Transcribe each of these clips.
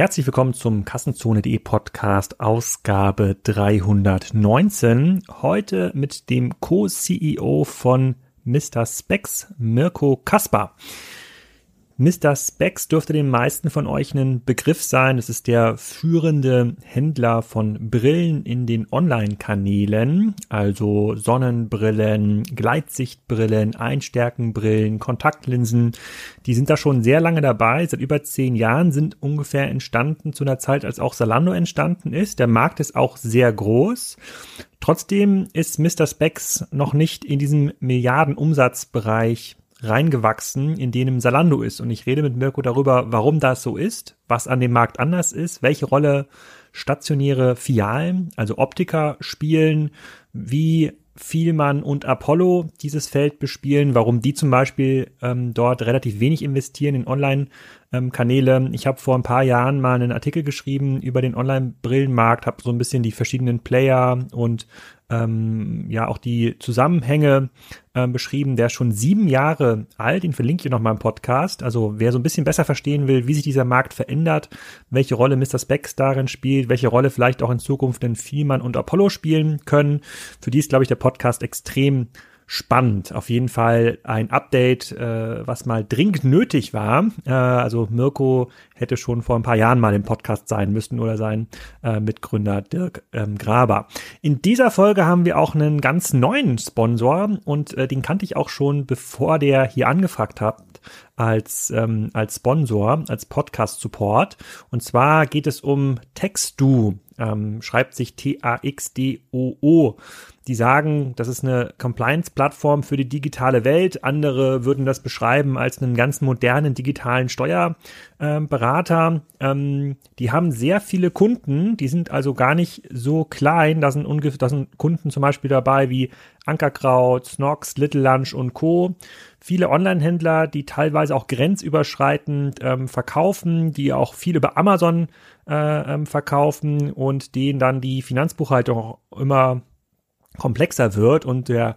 Herzlich willkommen zum Kassenzone.de Podcast Ausgabe 319. Heute mit dem Co-CEO von Mr. Specs, Mirko Kaspar. Mr. Specs dürfte den meisten von euch ein Begriff sein. Es ist der führende Händler von Brillen in den Online-Kanälen, also Sonnenbrillen, Gleitsichtbrillen, Einstärkenbrillen, Kontaktlinsen. Die sind da schon sehr lange dabei. Seit über zehn Jahren sind ungefähr entstanden zu einer Zeit, als auch Salando entstanden ist. Der Markt ist auch sehr groß. Trotzdem ist Mr. Specs noch nicht in diesem Milliardenumsatzbereich reingewachsen, in denen Salando ist. Und ich rede mit Mirko darüber, warum das so ist, was an dem Markt anders ist, welche Rolle stationäre Filialen, also Optiker spielen, wie Vielmann und Apollo dieses Feld bespielen, warum die zum Beispiel ähm, dort relativ wenig investieren in Online-Kanäle. Ähm, ich habe vor ein paar Jahren mal einen Artikel geschrieben über den Online-Brillenmarkt, habe so ein bisschen die verschiedenen Player und ähm, ja auch die Zusammenhänge äh, beschrieben, der ist schon sieben Jahre alt, den verlinke ich nochmal im Podcast. Also wer so ein bisschen besser verstehen will, wie sich dieser Markt verändert, welche Rolle Mr. Specs darin spielt, welche Rolle vielleicht auch in Zukunft in Vielmann und Apollo spielen können, für die ist, glaube ich, der Podcast extrem spannend. Auf jeden Fall ein Update, äh, was mal dringend nötig war. Äh, also Mirko hätte schon vor ein paar Jahren mal im Podcast sein müssen oder sein äh, Mitgründer Dirk ähm, Graber. In dieser Folge haben wir auch einen ganz neuen Sponsor und äh, den kannte ich auch schon, bevor der hier angefragt hat als, ähm, als Sponsor, als Podcast-Support. Und zwar geht es um Textu. Ähm, schreibt sich T-A-X-D-O-O. Die sagen, das ist eine Compliance-Plattform für die digitale Welt. Andere würden das beschreiben als einen ganz modernen digitalen Steuerberater. Ähm, die haben sehr viele Kunden. Die sind also gar nicht so klein. Da sind, ungefähr, da sind Kunden zum Beispiel dabei wie Ankerkraut, Snox, Little Lunch und Co. Viele Online-Händler, die teilweise auch grenzüberschreitend ähm, verkaufen, die auch viel über Amazon äh, ähm, verkaufen und denen dann die Finanzbuchhaltung auch immer komplexer wird und der,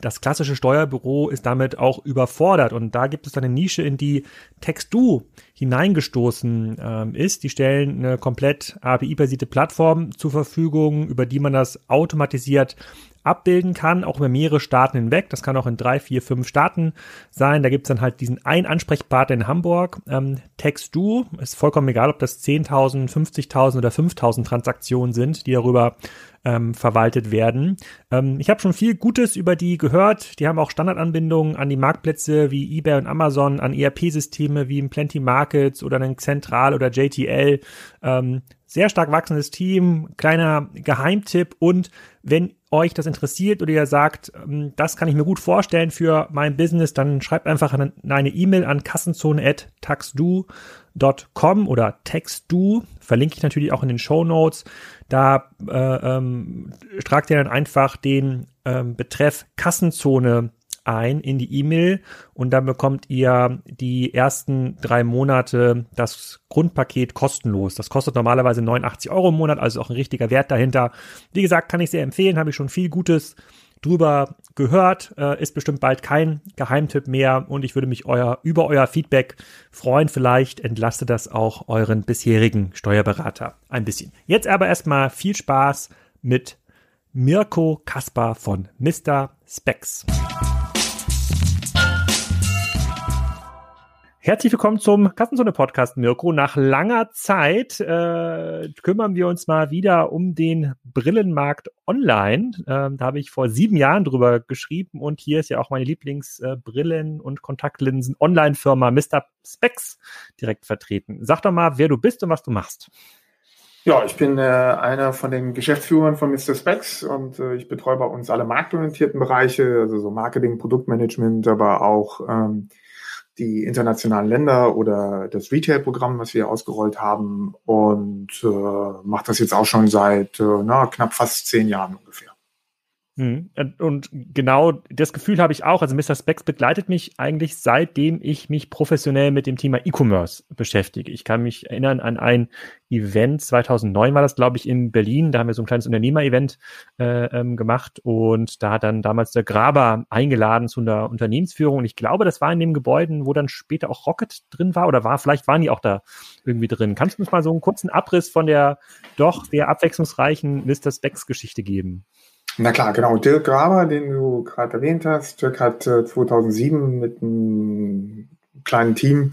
das klassische Steuerbüro ist damit auch überfordert. Und da gibt es dann eine Nische, in die Textu hineingestoßen ähm, ist. Die stellen eine komplett API-basierte Plattform zur Verfügung, über die man das automatisiert abbilden kann, auch über mehrere Staaten hinweg. Das kann auch in drei, vier, fünf Staaten sein. Da gibt's dann halt diesen einen Ansprechpartner in Hamburg. Ähm, TextDo ist vollkommen egal, ob das 10.000, 50.000 oder 5.000 Transaktionen sind, die darüber ähm, verwaltet werden. Ähm, ich habe schon viel Gutes über die gehört. Die haben auch Standardanbindungen an die Marktplätze wie eBay und Amazon, an ERP-Systeme wie Plenty Markets oder einen Central oder JTL. Ähm, sehr stark wachsendes Team, kleiner Geheimtipp und wenn euch das interessiert oder ihr sagt, ähm, das kann ich mir gut vorstellen für mein Business, dann schreibt einfach eine E-Mail an kassenzone.taxdu.com oder textdu, verlinke ich natürlich auch in den Show Notes. Da äh, ähm, tragt ihr dann einfach den ähm, Betreff Kassenzone ein in die E-Mail und dann bekommt ihr die ersten drei Monate das Grundpaket kostenlos. Das kostet normalerweise 89 Euro im Monat, also auch ein richtiger Wert dahinter. Wie gesagt, kann ich sehr empfehlen, habe ich schon viel Gutes drüber gehört, äh, ist bestimmt bald kein Geheimtipp mehr und ich würde mich euer, über euer Feedback freuen. Vielleicht entlastet das auch euren bisherigen Steuerberater ein bisschen. Jetzt aber erstmal viel Spaß mit Mirko Kaspar von Mr. Specs. Herzlich willkommen zum Kassenzone-Podcast, Mirko. Nach langer Zeit äh, kümmern wir uns mal wieder um den Brillenmarkt online. Ähm, da habe ich vor sieben Jahren drüber geschrieben und hier ist ja auch meine Lieblingsbrillen- äh, und Kontaktlinsen-Online-Firma Mr. Specs direkt vertreten. Sag doch mal, wer du bist und was du machst. Ja, ich bin äh, einer von den Geschäftsführern von Mr. Specs und äh, ich betreue bei uns alle marktorientierten Bereiche, also so Marketing, Produktmanagement, aber auch ähm, die internationalen Länder oder das Retail-Programm, was wir ausgerollt haben und äh, mache das jetzt auch schon seit äh, na, knapp fast zehn Jahren ungefähr. Mhm. Und genau das Gefühl habe ich auch. Also Mr. Specs begleitet mich eigentlich seitdem ich mich professionell mit dem Thema E-Commerce beschäftige. Ich kann mich erinnern an ein Event, 2009 war das, glaube ich, in Berlin. Da haben wir so ein kleines Unternehmer-Event äh, ähm, gemacht und da hat dann damals der Graber eingeladen zu einer Unternehmensführung. Und ich glaube, das war in dem Gebäude, wo dann später auch Rocket drin war oder war, vielleicht waren die auch da irgendwie drin. Kannst du uns mal so einen kurzen Abriss von der doch sehr abwechslungsreichen Mr. Specs-Geschichte geben? Na klar, genau. Dirk Graber, den du gerade erwähnt hast. Dirk hat äh, 2007 mit einem kleinen Team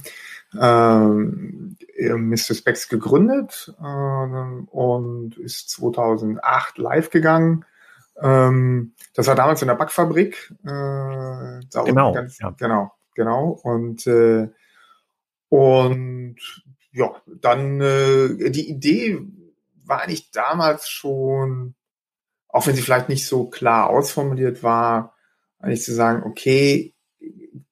ähm, Mr. Specs gegründet äh, und ist 2008 live gegangen. Ähm, das war damals in der Backfabrik. Äh, genau, ganz, ja. genau, genau. Und äh, und ja, dann äh, die Idee war eigentlich damals schon auch wenn sie vielleicht nicht so klar ausformuliert war, eigentlich zu sagen, okay,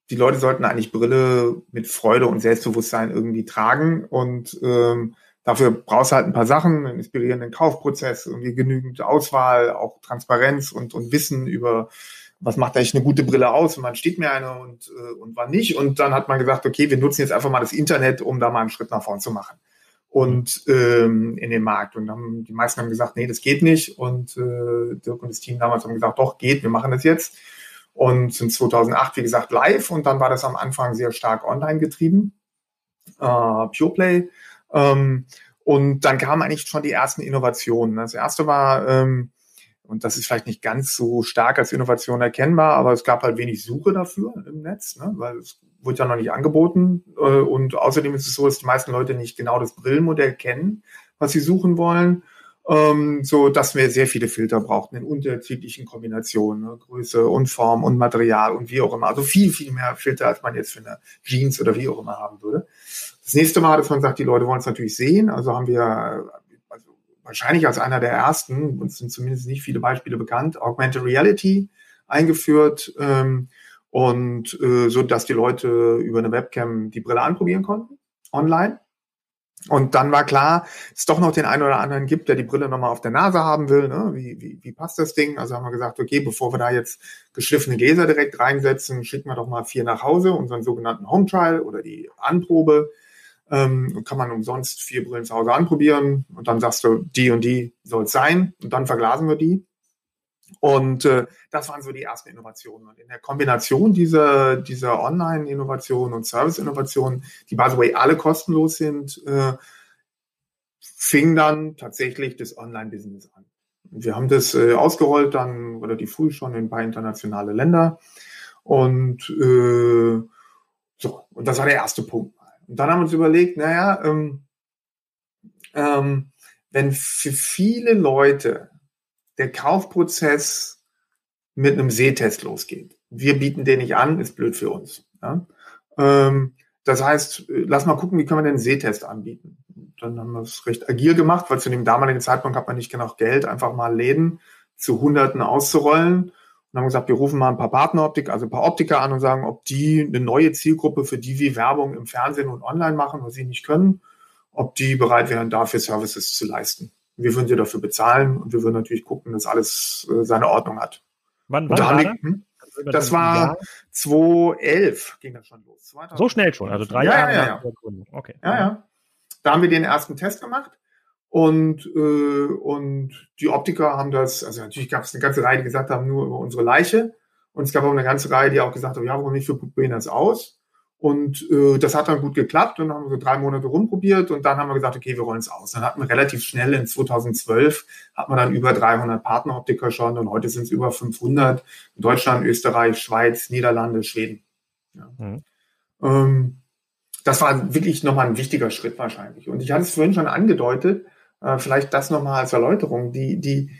die Leute sollten eigentlich Brille mit Freude und Selbstbewusstsein irgendwie tragen und ähm, dafür brauchst du halt ein paar Sachen, einen inspirierenden Kaufprozess, irgendwie genügend Auswahl, auch Transparenz und, und Wissen über, was macht eigentlich eine gute Brille aus und wann steht mir eine und, äh, und wann nicht. Und dann hat man gesagt, okay, wir nutzen jetzt einfach mal das Internet, um da mal einen Schritt nach vorn zu machen und ähm, in den Markt. Und haben, die meisten haben gesagt, nee, das geht nicht. Und äh, Dirk und das Team damals haben gesagt, doch, geht, wir machen das jetzt. Und sind 2008, wie gesagt, live. Und dann war das am Anfang sehr stark online getrieben, äh, Pureplay. Ähm, und dann kamen eigentlich schon die ersten Innovationen. Das erste war, ähm, und das ist vielleicht nicht ganz so stark als Innovation erkennbar, aber es gab halt wenig Suche dafür im Netz, ne? weil es wurde ja noch nicht angeboten. Äh, und außerdem ist es so, dass die meisten Leute nicht genau das Brillenmodell kennen, was sie suchen wollen. Ähm, so dass wir sehr viele Filter brauchten in unterschiedlichen Kombinationen, ne? Größe und Form und Material und wie auch immer. Also viel, viel mehr Filter, als man jetzt für eine Jeans oder wie auch immer haben würde. Das nächste Mal, dass man sagt, die Leute wollen es natürlich sehen. Also haben wir also wahrscheinlich als einer der ersten, uns sind zumindest nicht viele Beispiele bekannt, Augmented Reality eingeführt. Ähm, und äh, so, dass die Leute über eine Webcam die Brille anprobieren konnten, online. Und dann war klar, es doch noch den einen oder anderen gibt, der die Brille nochmal auf der Nase haben will. Ne? Wie, wie, wie passt das Ding? Also haben wir gesagt, okay, bevor wir da jetzt geschliffene Gläser direkt reinsetzen, schicken wir doch mal vier nach Hause, unseren sogenannten Home Trial oder die Anprobe. Ähm, kann man umsonst vier Brillen zu Hause anprobieren und dann sagst du, die und die soll es sein und dann verglasen wir die. Und äh, das waren so die ersten Innovationen. Und in der Kombination dieser, dieser Online-Innovationen und Service-Innovationen, die by the way alle kostenlos sind, äh, fing dann tatsächlich das Online-Business an. Wir haben das äh, ausgerollt dann relativ früh schon in ein paar internationale Länder. Und äh, so, und das war der erste Punkt. Und dann haben wir uns überlegt, naja, ähm, ähm, wenn für viele Leute der Kaufprozess mit einem Sehtest losgeht. Wir bieten den nicht an, ist blöd für uns. Ja? Ähm, das heißt, lass mal gucken, wie können wir den Sehtest anbieten. Dann haben wir es recht agil gemacht, weil zu dem damaligen Zeitpunkt hat man nicht genug Geld, einfach mal Läden zu Hunderten auszurollen. Und haben gesagt, wir rufen mal ein paar Partneroptiker, also ein paar Optiker an und sagen, ob die eine neue Zielgruppe, für die wir Werbung im Fernsehen und online machen, was sie nicht können, ob die bereit wären, dafür Services zu leisten. Wir würden sie dafür bezahlen und wir würden natürlich gucken, dass alles äh, seine Ordnung hat. Wann, wann war hm? Das war 2011 ging das schon los. 2011. So schnell schon, also drei ja, Jahre ja, ja. Okay. Ja, ja. Da haben wir den ersten Test gemacht und, äh, und die Optiker haben das, also natürlich gab es eine ganze Reihe, die gesagt haben, nur über unsere Leiche. Und es gab auch eine ganze Reihe, die auch gesagt haben, ja, warum nicht, wir probieren das aus. Und äh, das hat dann gut geklappt und dann haben wir so drei Monate rumprobiert und dann haben wir gesagt, okay, wir rollen es aus. Dann hatten wir relativ schnell in 2012 hat man dann über 300 Partneroptiker schon und heute sind es über 500 in Deutschland, Österreich, Schweiz, Niederlande, Schweden. Ja. Mhm. Ähm, das war wirklich nochmal ein wichtiger Schritt wahrscheinlich. Und ich hatte es vorhin schon angedeutet, äh, vielleicht das nochmal als Erläuterung, die, die,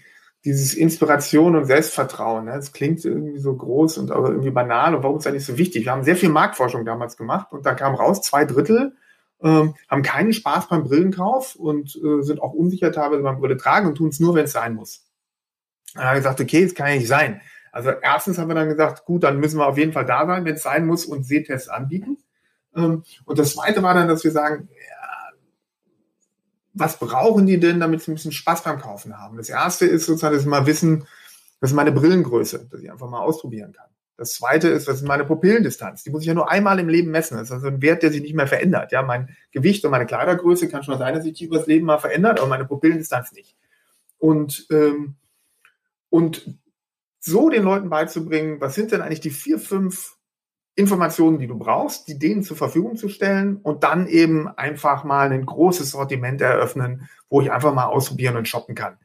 dieses Inspiration und Selbstvertrauen. Ne? Das klingt irgendwie so groß und aber irgendwie banal. Und warum ist das nicht so wichtig? Wir haben sehr viel Marktforschung damals gemacht und da kam raus, zwei Drittel ähm, haben keinen Spaß beim Brillenkauf und äh, sind auch unsicher teilweise beim Brille tragen und tun es nur, wenn es sein muss. Dann haben wir gesagt, okay, das kann ja nicht sein. Also erstens haben wir dann gesagt, gut, dann müssen wir auf jeden Fall da sein, wenn es sein muss und Sehtests anbieten. Ähm, und das zweite war dann, dass wir sagen, was brauchen die denn, damit sie ein bisschen Spaß beim Kaufen haben? Das erste ist sozusagen, dass sie mal wissen, Das ist meine Brillengröße, dass ich einfach mal ausprobieren kann. Das zweite ist, das ist meine Pupillendistanz. Die muss ich ja nur einmal im Leben messen. Das ist also ein Wert, der sich nicht mehr verändert. Ja, mein Gewicht und meine Kleidergröße kann schon sein, dass sich die übers Leben mal verändert, aber meine Pupillendistanz nicht. Und, ähm, und so den Leuten beizubringen, was sind denn eigentlich die vier, fünf Informationen, die du brauchst, die denen zur Verfügung zu stellen und dann eben einfach mal ein großes Sortiment eröffnen, wo ich einfach mal ausprobieren und shoppen kann.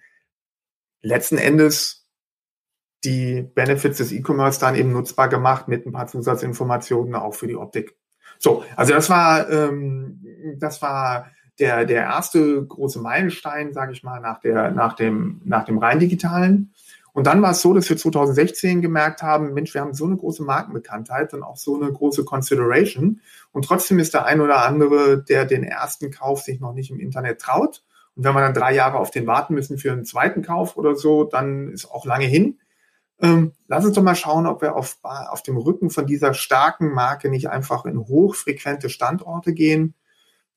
Letzten Endes die Benefits des E-Commerce dann eben nutzbar gemacht mit ein paar Zusatzinformationen auch für die Optik. So, also das war ähm, das war der der erste große Meilenstein, sage ich mal, nach der nach dem nach dem rein digitalen. Und dann war es so, dass wir 2016 gemerkt haben, Mensch, wir haben so eine große Markenbekanntheit und auch so eine große Consideration. Und trotzdem ist der ein oder andere, der den ersten Kauf sich noch nicht im Internet traut. Und wenn wir dann drei Jahre auf den warten müssen für einen zweiten Kauf oder so, dann ist auch lange hin. Ähm, lass uns doch mal schauen, ob wir auf, auf dem Rücken von dieser starken Marke nicht einfach in hochfrequente Standorte gehen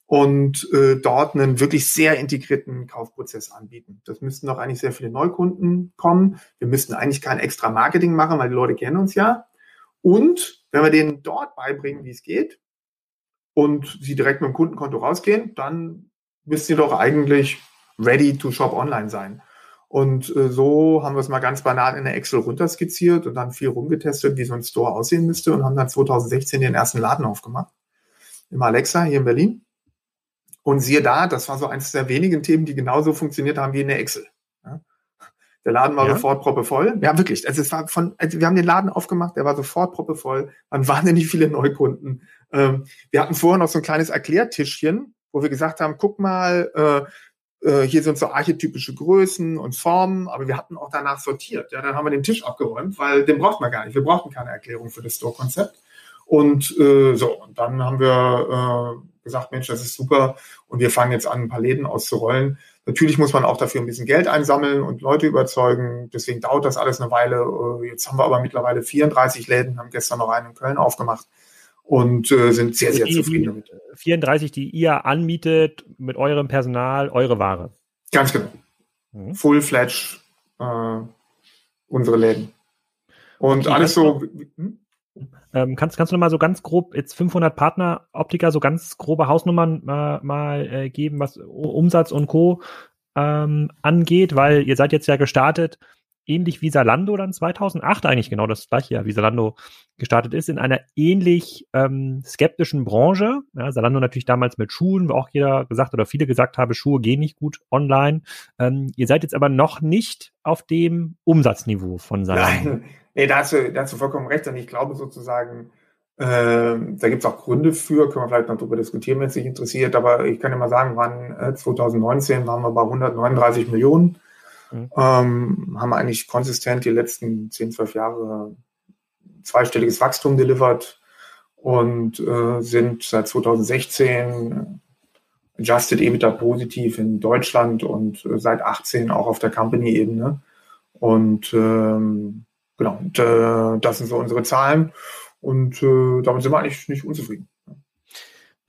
und äh, dort einen wirklich sehr integrierten Kaufprozess anbieten. Das müssten doch eigentlich sehr viele Neukunden kommen. Wir müssten eigentlich kein extra Marketing machen, weil die Leute kennen uns ja. Und wenn wir denen dort beibringen, wie es geht und sie direkt mit dem Kundenkonto rausgehen, dann müssten sie doch eigentlich ready to shop online sein. Und äh, so haben wir es mal ganz banal in der Excel runterskizziert und dann viel rumgetestet, wie so ein Store aussehen müsste und haben dann 2016 den ersten Laden aufgemacht. Im Alexa hier in Berlin. Und siehe da, das war so eines der wenigen Themen, die genauso funktioniert haben wie in der Excel. Ja. Der Laden war ja. sofort proppevoll. Ja, wirklich. Also es war von, also wir haben den Laden aufgemacht, der war sofort proppevoll. Man wahnsinnig viele Neukunden. Ähm, wir hatten vorher noch so ein kleines Erklärtischchen, wo wir gesagt haben, guck mal, äh, äh, hier sind so archetypische Größen und Formen, aber wir hatten auch danach sortiert. Ja, dann haben wir den Tisch abgeräumt, weil den braucht man gar nicht. Wir brauchten keine Erklärung für das Store-Konzept. Und äh, so, und dann haben wir äh, gesagt, Mensch, das ist super und wir fangen jetzt an, ein paar Läden auszurollen. Natürlich muss man auch dafür ein bisschen Geld einsammeln und Leute überzeugen. Deswegen dauert das alles eine Weile. Äh, jetzt haben wir aber mittlerweile 34 Läden, haben gestern noch einen in Köln aufgemacht und äh, sind sehr, sehr also die, zufrieden damit. 34, die ihr anmietet mit eurem Personal, eure Ware. Ganz genau. Mhm. Full-fledged äh, unsere Läden. Und okay, alles so. Hm? Ähm, kannst, kannst du noch mal so ganz grob jetzt 500 Partner Optiker so ganz grobe Hausnummern mal, mal äh, geben, was Umsatz und Co. Ähm, angeht, weil ihr seid jetzt ja gestartet, ähnlich wie Salando dann 2008 eigentlich genau das gleiche Jahr, wie Salando gestartet ist, in einer ähnlich ähm, skeptischen Branche. Ja, Salando natürlich damals mit Schuhen, wo auch jeder gesagt oder viele gesagt haben, Schuhe gehen nicht gut online. Ähm, ihr seid jetzt aber noch nicht auf dem Umsatzniveau von Salando. Nein, Nee, da hast, du, da hast du vollkommen recht. Und ich glaube sozusagen, äh, da gibt es auch Gründe für, können wir vielleicht noch darüber diskutieren, wenn es dich interessiert. Aber ich kann dir mal sagen, wann äh, 2019 waren wir bei 139 Millionen. Mhm. Ähm, haben eigentlich konsistent die letzten 10, 12 Jahre zweistelliges Wachstum delivered und äh, sind seit 2016 Adjusted EBITDA positiv in Deutschland und äh, seit 18 auch auf der Company-Ebene. Und ähm, genau, und, äh, das sind so unsere Zahlen und äh, damit sind wir eigentlich nicht unzufrieden.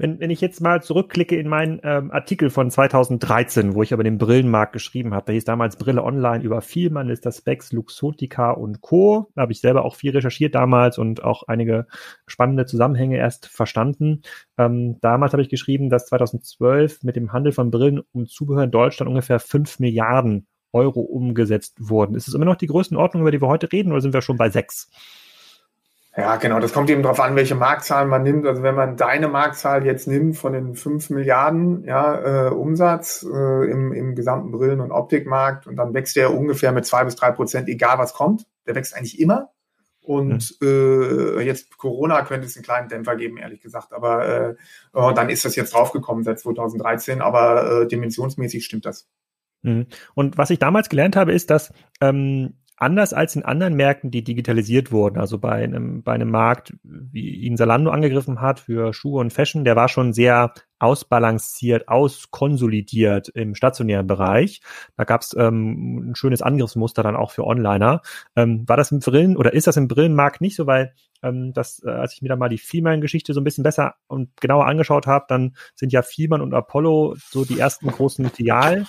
Wenn, wenn ich jetzt mal zurückklicke in meinen ähm, Artikel von 2013, wo ich aber den Brillenmarkt geschrieben habe, da hieß damals Brille Online über Vielmann, ist das Specs, Luxotica und Co. Da habe ich selber auch viel recherchiert damals und auch einige spannende Zusammenhänge erst verstanden. Ähm, damals habe ich geschrieben, dass 2012 mit dem Handel von Brillen und Zubehör in Deutschland ungefähr 5 Milliarden Euro umgesetzt wurden. Ist es immer noch die Größenordnung, über die wir heute reden, oder sind wir schon bei sechs? Ja, genau. Das kommt eben darauf an, welche Marktzahlen man nimmt. Also wenn man deine Marktzahl jetzt nimmt von den fünf Milliarden ja, äh, Umsatz äh, im, im gesamten Brillen- und Optikmarkt und dann wächst der ungefähr mit zwei bis drei Prozent, egal was kommt. Der wächst eigentlich immer. Und hm. äh, jetzt Corona könnte es einen kleinen Dämpfer geben, ehrlich gesagt. Aber äh, oh, dann ist das jetzt draufgekommen seit 2013. Aber äh, dimensionsmäßig stimmt das. Mhm. Und was ich damals gelernt habe, ist, dass ähm, anders als in anderen Märkten, die digitalisiert wurden, also bei einem, bei einem Markt, wie ihn Salando angegriffen hat für Schuhe und Fashion, der war schon sehr ausbalanciert, auskonsolidiert im stationären Bereich. Da gab es ähm, ein schönes Angriffsmuster dann auch für Onliner. Ähm, war das im Brillen oder ist das im Brillenmarkt nicht so, weil ähm, das, äh, als ich mir da mal die Fiemann-Geschichte so ein bisschen besser und genauer angeschaut habe, dann sind ja Fiemann und Apollo so die ersten großen Filial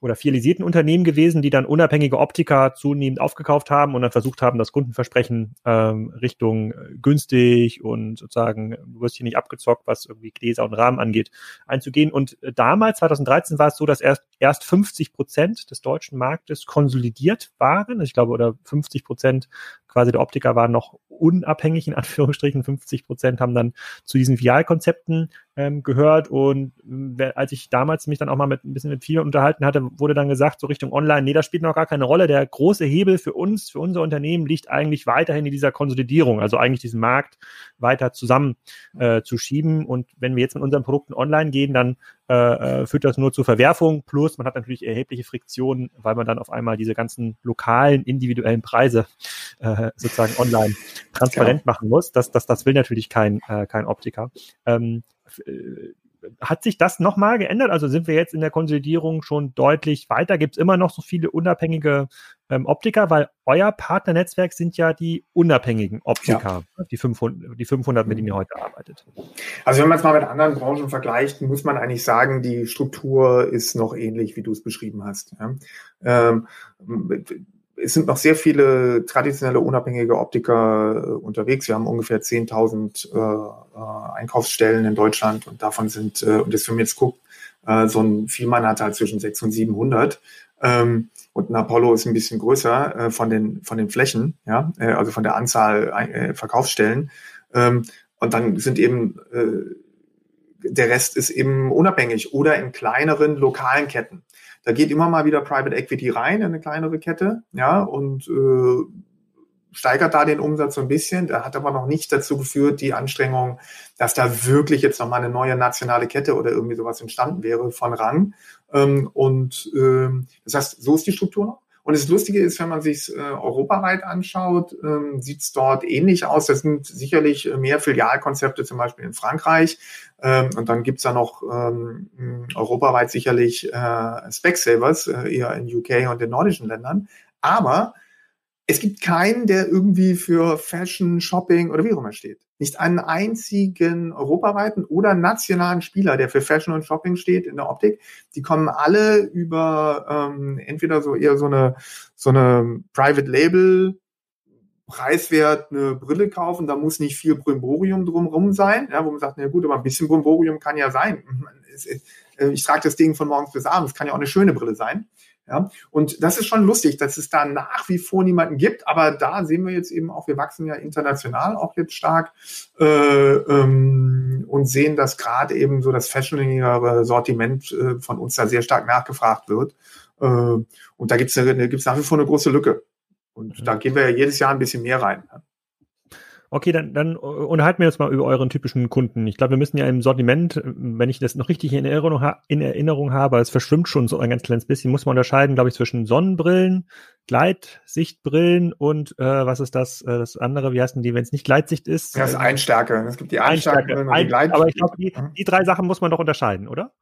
oder filialisierten Unternehmen gewesen, die dann unabhängige Optiker zunehmend aufgekauft haben und dann versucht haben, das Kundenversprechen ähm, Richtung äh, günstig und sozusagen, du wirst hier nicht abgezockt, was irgendwie Gläser und Rahmen angeht, einzugehen. Und äh, damals, 2013, war es so, dass erst, erst 50 Prozent des deutschen Marktes konsolidiert waren. Ich glaube, oder 50 Prozent quasi der Optiker waren noch unabhängig, in Anführungsstrichen. 50 Prozent haben dann zu diesen VR-Konzepten ähm, gehört. Und äh, als ich damals mich dann auch mal mit ein bisschen mit vielen unterhalten hatte, wurde dann gesagt, so Richtung Online, nee, das spielt noch gar keine Rolle. Der große Hebel für uns, für unser Unternehmen liegt eigentlich weiterhin in dieser Konsolidierung, also eigentlich diesen Markt weiter zusammen äh, zu schieben. Und wenn wir jetzt mit unseren Produkten online gehen, dann äh, äh, führt das nur zu Verwerfung. Plus man hat natürlich erhebliche Friktionen, weil man dann auf einmal diese ganzen lokalen, individuellen Preise äh, sozusagen online transparent ja. machen muss. Das, das, das will natürlich kein, äh, kein Optiker. Ähm, äh, hat sich das nochmal geändert? Also sind wir jetzt in der Konsolidierung schon deutlich weiter? Gibt es immer noch so viele unabhängige ähm, Optiker? Weil euer Partnernetzwerk sind ja die unabhängigen Optiker, ja. die, 500, die 500, mit denen ihr heute arbeitet. Also wenn man es mal mit anderen Branchen vergleicht, muss man eigentlich sagen, die Struktur ist noch ähnlich, wie du es beschrieben hast. Ja? Ähm, es sind noch sehr viele traditionelle unabhängige Optiker äh, unterwegs. Wir haben ungefähr 10.000 äh, äh, Einkaufsstellen in Deutschland und davon sind, äh, und das wenn man jetzt guckt, äh, so ein Vielmann hat halt zwischen 600 und 700. Ähm, und ein Apollo ist ein bisschen größer äh, von den von den Flächen, ja, äh, also von der Anzahl äh, Verkaufsstellen. Ähm, und dann sind eben äh, der Rest ist eben unabhängig oder in kleineren lokalen Ketten. Da geht immer mal wieder Private Equity rein in eine kleinere Kette, ja, und äh, steigert da den Umsatz so ein bisschen. Der hat aber noch nicht dazu geführt, die Anstrengung, dass da wirklich jetzt nochmal eine neue nationale Kette oder irgendwie sowas entstanden wäre von Rang. Ähm, und ähm, das heißt, so ist die Struktur noch. Und das Lustige ist, wenn man sich äh, europaweit anschaut, ähm, sieht es dort ähnlich aus. Das sind sicherlich mehr Filialkonzepte, zum Beispiel in Frankreich. Ähm, und dann gibt's da noch ähm, europaweit sicherlich äh, Specsavers, äh, eher in UK und den nordischen Ländern. Aber es gibt keinen, der irgendwie für Fashion, Shopping oder wie auch immer steht. Nicht einen einzigen europaweiten oder nationalen Spieler, der für Fashion und Shopping steht in der Optik. Die kommen alle über ähm, entweder so eher so eine so eine Private Label preiswert eine Brille kaufen, da muss nicht viel Brimborium drumherum sein, ja, wo man sagt, na gut, aber ein bisschen Brimborium kann ja sein. Äh, ich trage das Ding von morgens bis abends, kann ja auch eine schöne Brille sein. Ja, und das ist schon lustig, dass es da nach wie vor niemanden gibt, aber da sehen wir jetzt eben auch, wir wachsen ja international auch jetzt stark äh, ähm, und sehen, dass gerade eben so das fashionigere Sortiment äh, von uns da sehr stark nachgefragt wird. Äh, und da gibt es gibt's nach wie vor eine große Lücke. Und mhm. da gehen wir ja jedes Jahr ein bisschen mehr rein. Okay, dann, dann unterhalten wir uns mal über euren typischen Kunden. Ich glaube, wir müssen ja im Sortiment, wenn ich das noch richtig in Erinnerung, in Erinnerung habe, es verschwimmt schon so ein ganz kleines bisschen, muss man unterscheiden, glaube ich, zwischen Sonnenbrillen, Gleitsichtbrillen und äh, was ist das, äh, das andere, wie heißen die, wenn es nicht Gleitsicht ist? Das ist Einstärke. Es gibt die Einstärke, und die Gleit Aber ich glaube, die, mhm. die drei Sachen muss man doch unterscheiden, oder?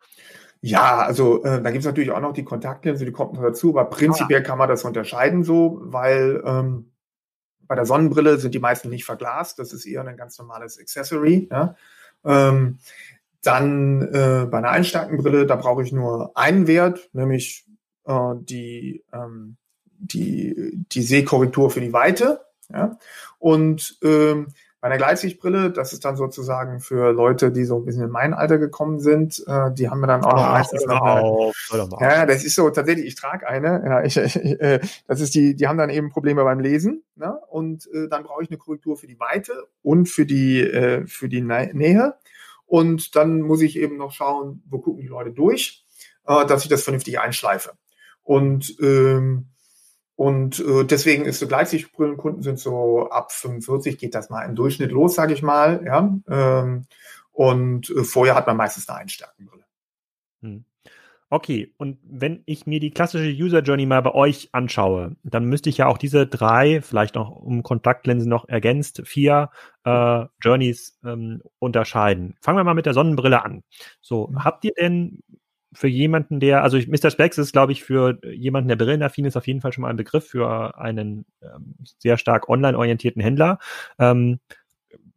Ja, also äh, da gibt es natürlich auch noch die Kontaktlinse, die kommt noch dazu, aber prinzipiell ah. kann man das unterscheiden so, weil ähm, bei der Sonnenbrille sind die meisten nicht verglast. Das ist eher ein ganz normales Accessory. Ja. Ähm, dann äh, bei einer Einstärkenbrille, da brauche ich nur einen Wert, nämlich äh, die, ähm, die, die Sehkorrektur für die Weite. Ja. Und ähm, bei einer Gleitsichtbrille, das ist dann sozusagen für Leute, die so ein bisschen in mein Alter gekommen sind, äh, die haben wir dann auch noch meistens noch eine, Ja, das ist so tatsächlich, ich trage eine, ja, ich, ich, äh, das ist die, die haben dann eben Probleme beim Lesen, ne? Und äh, dann brauche ich eine Korrektur für die Weite und für die, äh, für die Nähe. Und dann muss ich eben noch schauen, wo gucken die Leute durch, äh, dass ich das vernünftig einschleife. Und ähm, und äh, deswegen ist so Gleitsichtbrillenkunden sind so ab 45 geht das mal im Durchschnitt los, sage ich mal. Ja. Ähm, und äh, vorher hat man meistens eine Einstärkenbrille. Hm. Okay, und wenn ich mir die klassische User Journey mal bei euch anschaue, dann müsste ich ja auch diese drei, vielleicht noch um Kontaktlinsen noch ergänzt, vier äh, Journeys ähm, unterscheiden. Fangen wir mal mit der Sonnenbrille an. So, mhm. habt ihr denn für jemanden, der, also Mr. Specs ist, glaube ich, für jemanden, der brillenaffin ist, auf jeden Fall schon mal ein Begriff für einen ähm, sehr stark online orientierten Händler. Ähm,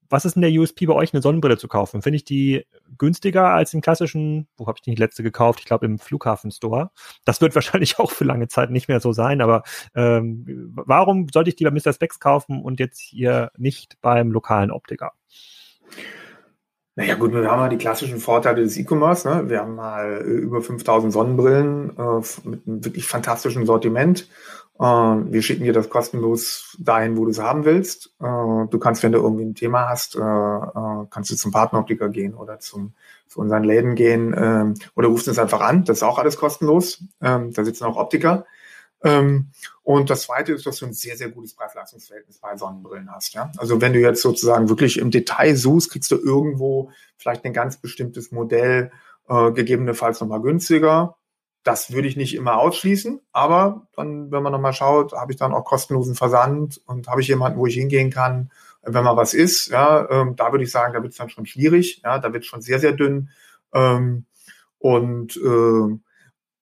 was ist denn der USP bei euch, eine Sonnenbrille zu kaufen? Finde ich die günstiger als im klassischen, wo habe ich die letzte gekauft? Ich glaube im Flughafen-Store. Das wird wahrscheinlich auch für lange Zeit nicht mehr so sein, aber ähm, warum sollte ich die bei Mr. Specs kaufen und jetzt hier nicht beim lokalen Optiker? Naja gut, wir haben ja die klassischen Vorteile des E-Commerce. Ne? Wir haben mal äh, über 5000 Sonnenbrillen äh, mit einem wirklich fantastischen Sortiment. Äh, wir schicken dir das kostenlos dahin, wo du es haben willst. Äh, du kannst, wenn du irgendwie ein Thema hast, äh, äh, kannst du zum Partneroptiker gehen oder zum, zu unseren Läden gehen ähm, oder rufst uns einfach an. Das ist auch alles kostenlos. Ähm, da sitzen auch Optiker. Ähm, und das zweite ist, dass du ein sehr, sehr gutes Preis-Leistungs-Verhältnis bei Sonnenbrillen hast. Ja? Also wenn du jetzt sozusagen wirklich im Detail suchst, kriegst du irgendwo vielleicht ein ganz bestimmtes Modell äh, gegebenenfalls nochmal günstiger. Das würde ich nicht immer ausschließen, aber dann, wenn man nochmal schaut, habe ich dann auch kostenlosen Versand und habe ich jemanden, wo ich hingehen kann, wenn mal was ist, ja, ähm, da würde ich sagen, da wird es dann schon schwierig, ja, da wird es schon sehr, sehr dünn. Ähm, und äh,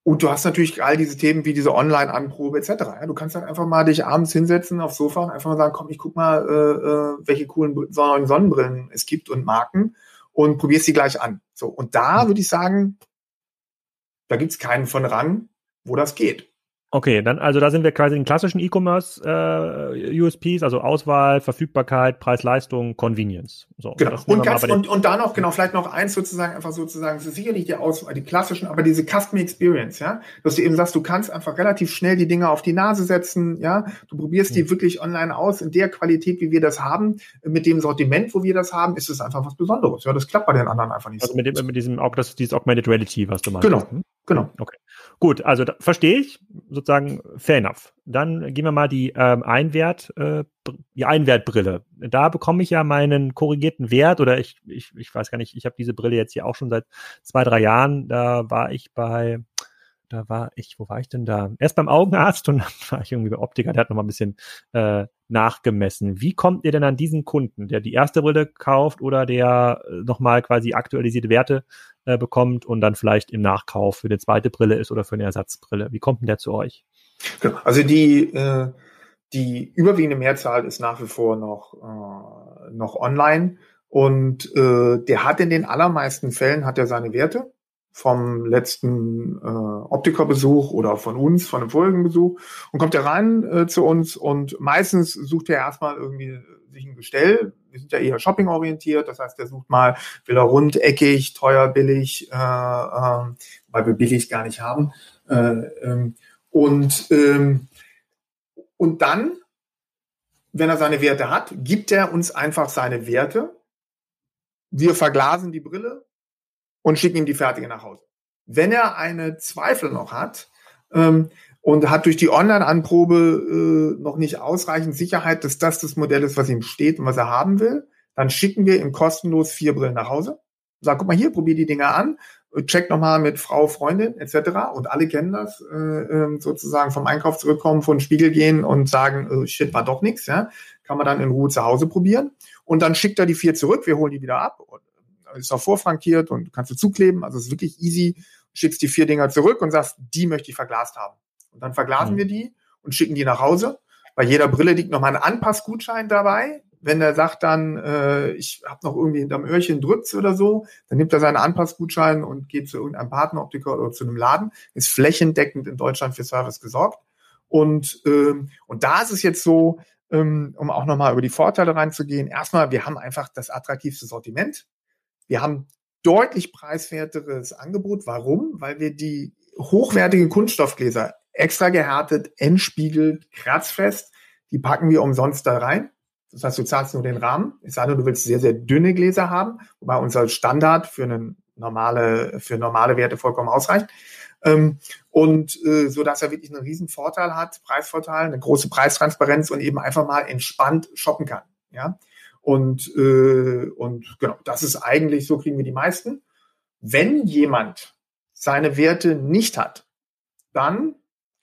und du hast natürlich all diese Themen wie diese Online-Anprobe etc. Ja, du kannst dann einfach mal dich abends hinsetzen aufs Sofa und einfach mal sagen, komm, ich guck mal, äh, äh welche coolen Sonnenbrillen es gibt und Marken und probierst sie gleich an. So, und da hm. würde ich sagen, da gibt's keinen von Rang, wo das geht. Okay, dann also da sind wir quasi in klassischen E-Commerce äh, USPs, also Auswahl, Verfügbarkeit, Preis-Leistung, Convenience. So, genau. Und, ganz, und, und da noch, genau, vielleicht noch eins sozusagen, einfach sozusagen, es ist sicherlich die Auswahl, die klassischen, aber diese Customer Experience, ja, dass du eben sagst, du kannst einfach relativ schnell die Dinge auf die Nase setzen, ja, du probierst die mhm. wirklich online aus, in der Qualität, wie wir das haben, mit dem Sortiment, wo wir das haben, ist es einfach was Besonderes. Ja, das klappt bei den anderen einfach nicht also so. mit, dem, mit diesem, auch das, dieses Augmented Reality, was du meinst. Genau, hm? genau. Okay. Gut, also verstehe ich, sozusagen fair enough. Dann gehen wir mal die ähm, Einwert, äh, die Einwertbrille. Da bekomme ich ja meinen korrigierten Wert oder ich, ich, ich weiß gar nicht, ich habe diese Brille jetzt hier auch schon seit zwei, drei Jahren. Da war ich bei, da war ich, wo war ich denn da? Erst beim Augenarzt und dann war ich irgendwie bei Optiker, der hat noch mal ein bisschen äh, nachgemessen. Wie kommt ihr denn an diesen Kunden, der die erste Brille kauft oder der äh, nochmal quasi aktualisierte Werte äh, bekommt und dann vielleicht im Nachkauf für eine zweite Brille ist oder für eine Ersatzbrille? Wie kommt denn der zu euch? Genau. Also die, äh, die überwiegende Mehrzahl ist nach wie vor noch, äh, noch online und äh, der hat in den allermeisten Fällen hat er seine Werte vom letzten äh, Optikerbesuch oder von uns, von einem vorigen Besuch und kommt er rein äh, zu uns und meistens sucht er erstmal irgendwie sich ein Gestell. Wir sind ja eher shopping-orientiert, das heißt, er sucht mal, will er rundeckig, teuer, billig, äh, äh, weil wir billig gar nicht haben. Äh, ähm, und, ähm, und dann, wenn er seine Werte hat, gibt er uns einfach seine Werte. Wir verglasen die Brille und schicken ihm die fertige nach Hause. Wenn er eine Zweifel noch hat ähm, und hat durch die Online-Anprobe äh, noch nicht ausreichend Sicherheit, dass das das Modell ist, was ihm steht und was er haben will, dann schicken wir ihm kostenlos vier Brillen nach Hause. Sag, guck mal hier, probier die Dinger an, check nochmal mit Frau, Freundin etc. Und alle kennen das, äh, ähm, sozusagen vom Einkauf zurückkommen, vor den Spiegel gehen und sagen, oh, shit, war doch nichts. Ja? Kann man dann in Ruhe zu Hause probieren. Und dann schickt er die vier zurück, wir holen die wieder ab. Und ist auch vorfrankiert und kannst du zukleben. Also es ist wirklich easy. Schickst die vier Dinger zurück und sagst, die möchte ich verglast haben. Und dann verglasen mhm. wir die und schicken die nach Hause. Bei jeder Brille liegt nochmal ein Anpassgutschein dabei. Wenn der sagt dann, äh, ich habe noch irgendwie hinterm Öhrchen drückt oder so, dann nimmt er seinen Anpassgutschein und geht zu irgendeinem Partneroptiker oder zu einem Laden. Ist flächendeckend in Deutschland für Service gesorgt. Und, ähm, und da ist es jetzt so, ähm, um auch nochmal über die Vorteile reinzugehen. Erstmal, wir haben einfach das attraktivste Sortiment. Wir haben deutlich preiswerteres Angebot. Warum? Weil wir die hochwertigen Kunststoffgläser extra gehärtet, entspiegelt, kratzfest, die packen wir umsonst da rein. Das heißt, du zahlst nur den Rahmen. Es sei denn, du willst sehr, sehr dünne Gläser haben, wobei unser Standard für eine normale, für normale Werte vollkommen ausreicht. Ähm, und äh, so dass er wirklich einen riesen Vorteil hat, Preisvorteil, eine große Preistransparenz und eben einfach mal entspannt shoppen kann. Ja. Und, äh, und genau, das ist eigentlich, so kriegen wir die meisten. Wenn jemand seine Werte nicht hat, dann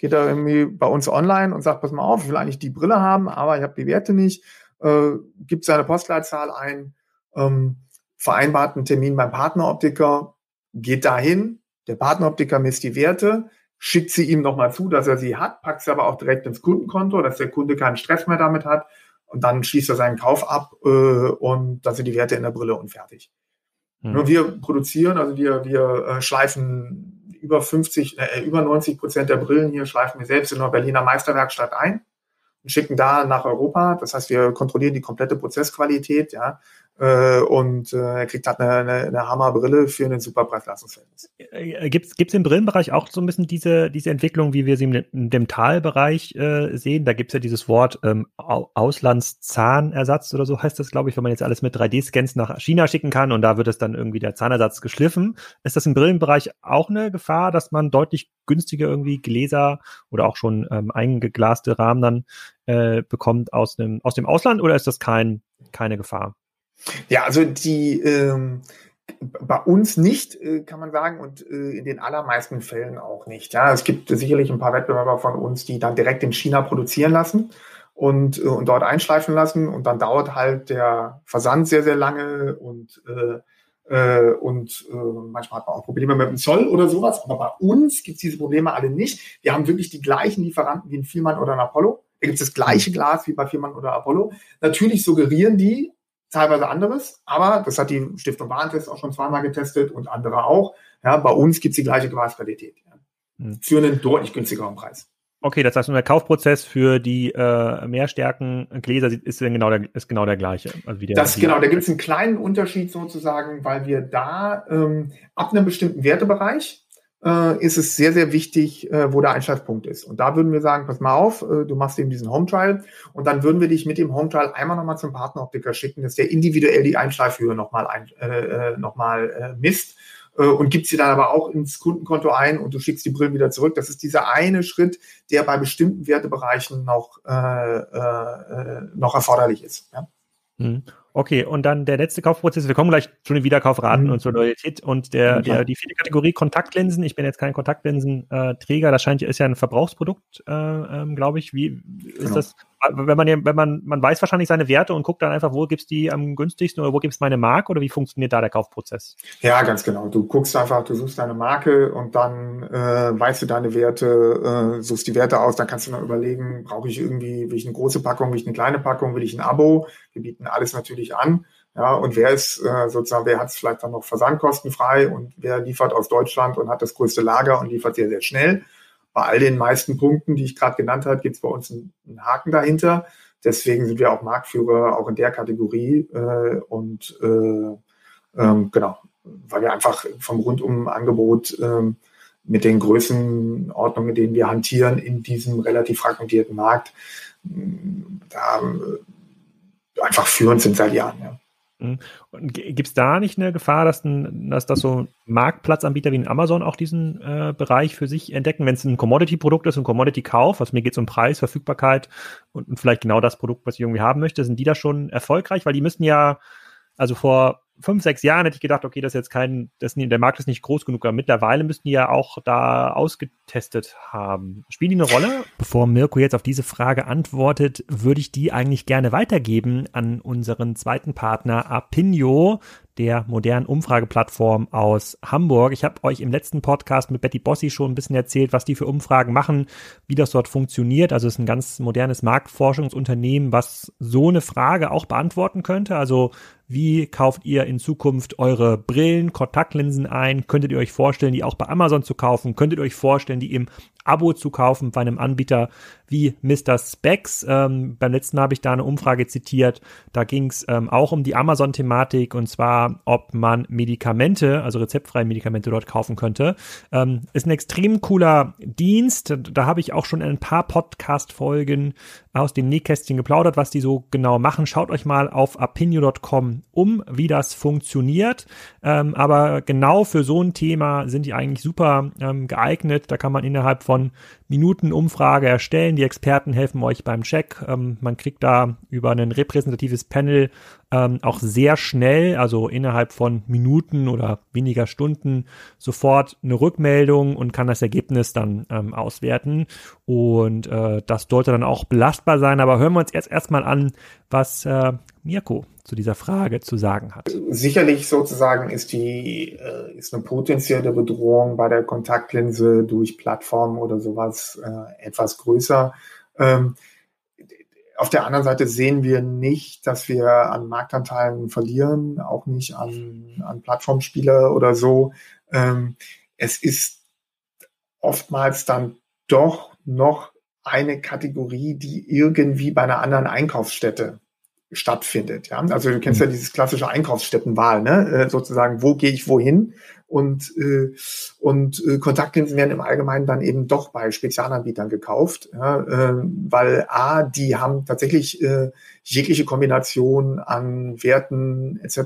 geht er irgendwie bei uns online und sagt, pass mal auf, ich will eigentlich die Brille haben, aber ich habe die Werte nicht, äh, gibt seine Postleitzahl ein, ähm, vereinbart einen Termin beim Partneroptiker, geht dahin, der Partneroptiker misst die Werte, schickt sie ihm nochmal zu, dass er sie hat, packt sie aber auch direkt ins Kundenkonto, dass der Kunde keinen Stress mehr damit hat und dann schließt er seinen Kauf ab äh, und dann sind die Werte in der Brille und fertig. Mhm. Nur wir produzieren, also wir, wir äh, schleifen über 50, äh, über 90 Prozent der Brillen hier schleifen wir selbst in der Berliner Meisterwerkstatt ein und schicken da nach Europa. Das heißt, wir kontrollieren die komplette Prozessqualität, ja, äh, und äh, er kriegt halt eine, eine, eine Hammerbrille für einen super Preis-Leistungsverhältnis. Äh, Gibt es im Brillenbereich auch so ein bisschen diese, diese Entwicklung, wie wir sie im, im Dentalbereich äh, sehen? Da gibt es ja dieses Wort ähm, Auslandszahnersatz oder so heißt das, glaube ich, wenn man jetzt alles mit 3D-Scans nach China schicken kann und da wird es dann irgendwie der Zahnersatz geschliffen. Ist das im Brillenbereich auch eine Gefahr, dass man deutlich günstiger irgendwie Gläser oder auch schon ähm, eingeglaste Rahmen dann äh, bekommt aus dem, aus dem Ausland oder ist das kein, keine Gefahr? Ja, also die ähm, bei uns nicht, äh, kann man sagen, und äh, in den allermeisten Fällen auch nicht. Ja, es gibt sicherlich ein paar Wettbewerber von uns, die dann direkt in China produzieren lassen und, äh, und dort einschleifen lassen und dann dauert halt der Versand sehr, sehr lange und äh, äh, und äh, manchmal hat man auch Probleme mit dem Zoll oder sowas. Aber bei uns gibt es diese Probleme alle nicht. Wir haben wirklich die gleichen Lieferanten wie in Vielmann oder in Apollo. Da gibt es das gleiche mhm. Glas wie bei Vielmann oder Apollo. Natürlich suggerieren die, teilweise anderes, aber das hat die Stiftung Warentest auch schon zweimal getestet und andere auch. Ja, bei uns gibt es die gleiche Glasqualität ja, hm. für einen deutlich günstigeren Preis. Okay, das heißt, der Kaufprozess für die äh, Mehrstärken Gläser ist genau der, ist genau der gleiche. Also wie der, das genau, da gibt es einen kleinen Unterschied sozusagen, weil wir da ähm, ab einem bestimmten Wertebereich äh, ist es sehr, sehr wichtig, äh, wo der Einschlagpunkt ist. Und da würden wir sagen, pass mal auf, äh, du machst eben diesen Home Trial und dann würden wir dich mit dem Home Trial einmal nochmal zum Partneroptiker schicken, dass der individuell die Einschleifhöhe nochmal ein, äh, äh noch äh, misst äh, und gibt sie dann aber auch ins Kundenkonto ein und du schickst die Brillen wieder zurück. Das ist dieser eine Schritt, der bei bestimmten Wertebereichen noch, äh, äh, noch erforderlich ist. Ja? Mhm. Okay, und dann der letzte Kaufprozess. Wir kommen gleich zu den Wiederkaufraten mhm. und zur Loyalität und der, der, die vierte Kategorie Kontaktlinsen. Ich bin jetzt kein Kontaktlinsenträger. Das scheint, ist ja ein Verbrauchsprodukt, äh, ähm, glaube ich. Wie ist genau. das? Wenn man, wenn man, man weiß wahrscheinlich seine Werte und guckt dann einfach, wo gibt's die am günstigsten oder wo gibt's meine Marke oder wie funktioniert da der Kaufprozess? Ja, ganz genau. Du guckst einfach, du suchst deine Marke und dann äh, weißt du deine Werte, äh, suchst die Werte aus, dann kannst du noch überlegen, brauche ich irgendwie, will ich eine große Packung, will ich eine kleine Packung, will ich ein Abo? Wir bieten alles natürlich natürlich an. Ja, und wer ist äh, sozusagen, wer hat es vielleicht dann noch versandkostenfrei und wer liefert aus Deutschland und hat das größte Lager und liefert sehr, sehr schnell. Bei all den meisten Punkten, die ich gerade genannt habe, gibt es bei uns einen, einen, Haken dahinter. Deswegen sind wir auch Marktführer auch in der Kategorie äh, und äh, ähm, genau, weil wir einfach vom Rundum-Angebot ähm, mit den Größenordnungen, mit denen wir hantieren in diesem relativ fragmentierten Markt, da einfach führend sind seit Jahren. Ja. Mhm. Gibt es da nicht eine Gefahr, dass, ein, dass, dass so Marktplatzanbieter wie ein Amazon auch diesen äh, Bereich für sich entdecken, wenn es ein Commodity-Produkt ist, ein Commodity-Kauf, was mir geht es um Preis, Verfügbarkeit und, und, vielleicht genau das Produkt, was ich irgendwie haben möchte, sind die da schon erfolgreich? Weil die müssen ja, also vor fünf, sechs Jahren hätte ich gedacht, okay, das ist jetzt kein, das, der Markt ist nicht groß genug, aber mittlerweile müssten die ja auch da ausgetestet haben. Spielen die eine Rolle? Bevor Mirko jetzt auf diese Frage antwortet, würde ich die eigentlich gerne weitergeben an unseren zweiten Partner Apinio der modernen Umfrageplattform aus Hamburg. Ich habe euch im letzten Podcast mit Betty Bossi schon ein bisschen erzählt, was die für Umfragen machen, wie das dort funktioniert. Also es ist ein ganz modernes Marktforschungsunternehmen, was so eine Frage auch beantworten könnte. Also wie kauft ihr in Zukunft eure Brillen, Kontaktlinsen ein? Könntet ihr euch vorstellen, die auch bei Amazon zu kaufen? Könntet ihr euch vorstellen, die im Abo zu kaufen bei einem Anbieter wie Mr. Specs. Ähm, beim letzten Mal habe ich da eine Umfrage zitiert. Da ging es ähm, auch um die Amazon-Thematik und zwar, ob man Medikamente, also rezeptfreie Medikamente dort kaufen könnte. Ähm, ist ein extrem cooler Dienst. Da habe ich auch schon in ein paar Podcast-Folgen aus dem Nähkästchen geplaudert, was die so genau machen. Schaut euch mal auf apinio.com um, wie das funktioniert. Ähm, aber genau für so ein Thema sind die eigentlich super ähm, geeignet. Da kann man innerhalb von Minuten Umfrage erstellen. Die Experten helfen euch beim Check. Ähm, man kriegt da über ein repräsentatives Panel ähm, auch sehr schnell, also innerhalb von Minuten oder weniger Stunden, sofort eine Rückmeldung und kann das Ergebnis dann ähm, auswerten. Und äh, das sollte dann auch belastbar sein. Aber hören wir uns jetzt erstmal an, was äh, Mirko zu dieser Frage zu sagen hat. Sicherlich sozusagen ist die äh, ist eine potenzielle Bedrohung bei der Kontaktlinse durch Plattformen oder sowas äh, etwas größer. Ähm, Auf der anderen Seite sehen wir nicht, dass wir an Marktanteilen verlieren, auch nicht an, an Plattformspieler oder so. Ähm, es ist oftmals dann doch noch eine Kategorie, die irgendwie bei einer anderen Einkaufsstätte stattfindet. Ja? Also du kennst ja mhm. dieses klassische Einkaufsstättenwahl, ne? Äh, sozusagen, wo gehe ich wohin? Und, äh, und äh, Kontaktlinsen werden im Allgemeinen dann eben doch bei Spezialanbietern gekauft, ja? äh, weil A, die haben tatsächlich äh, jegliche Kombination an Werten etc.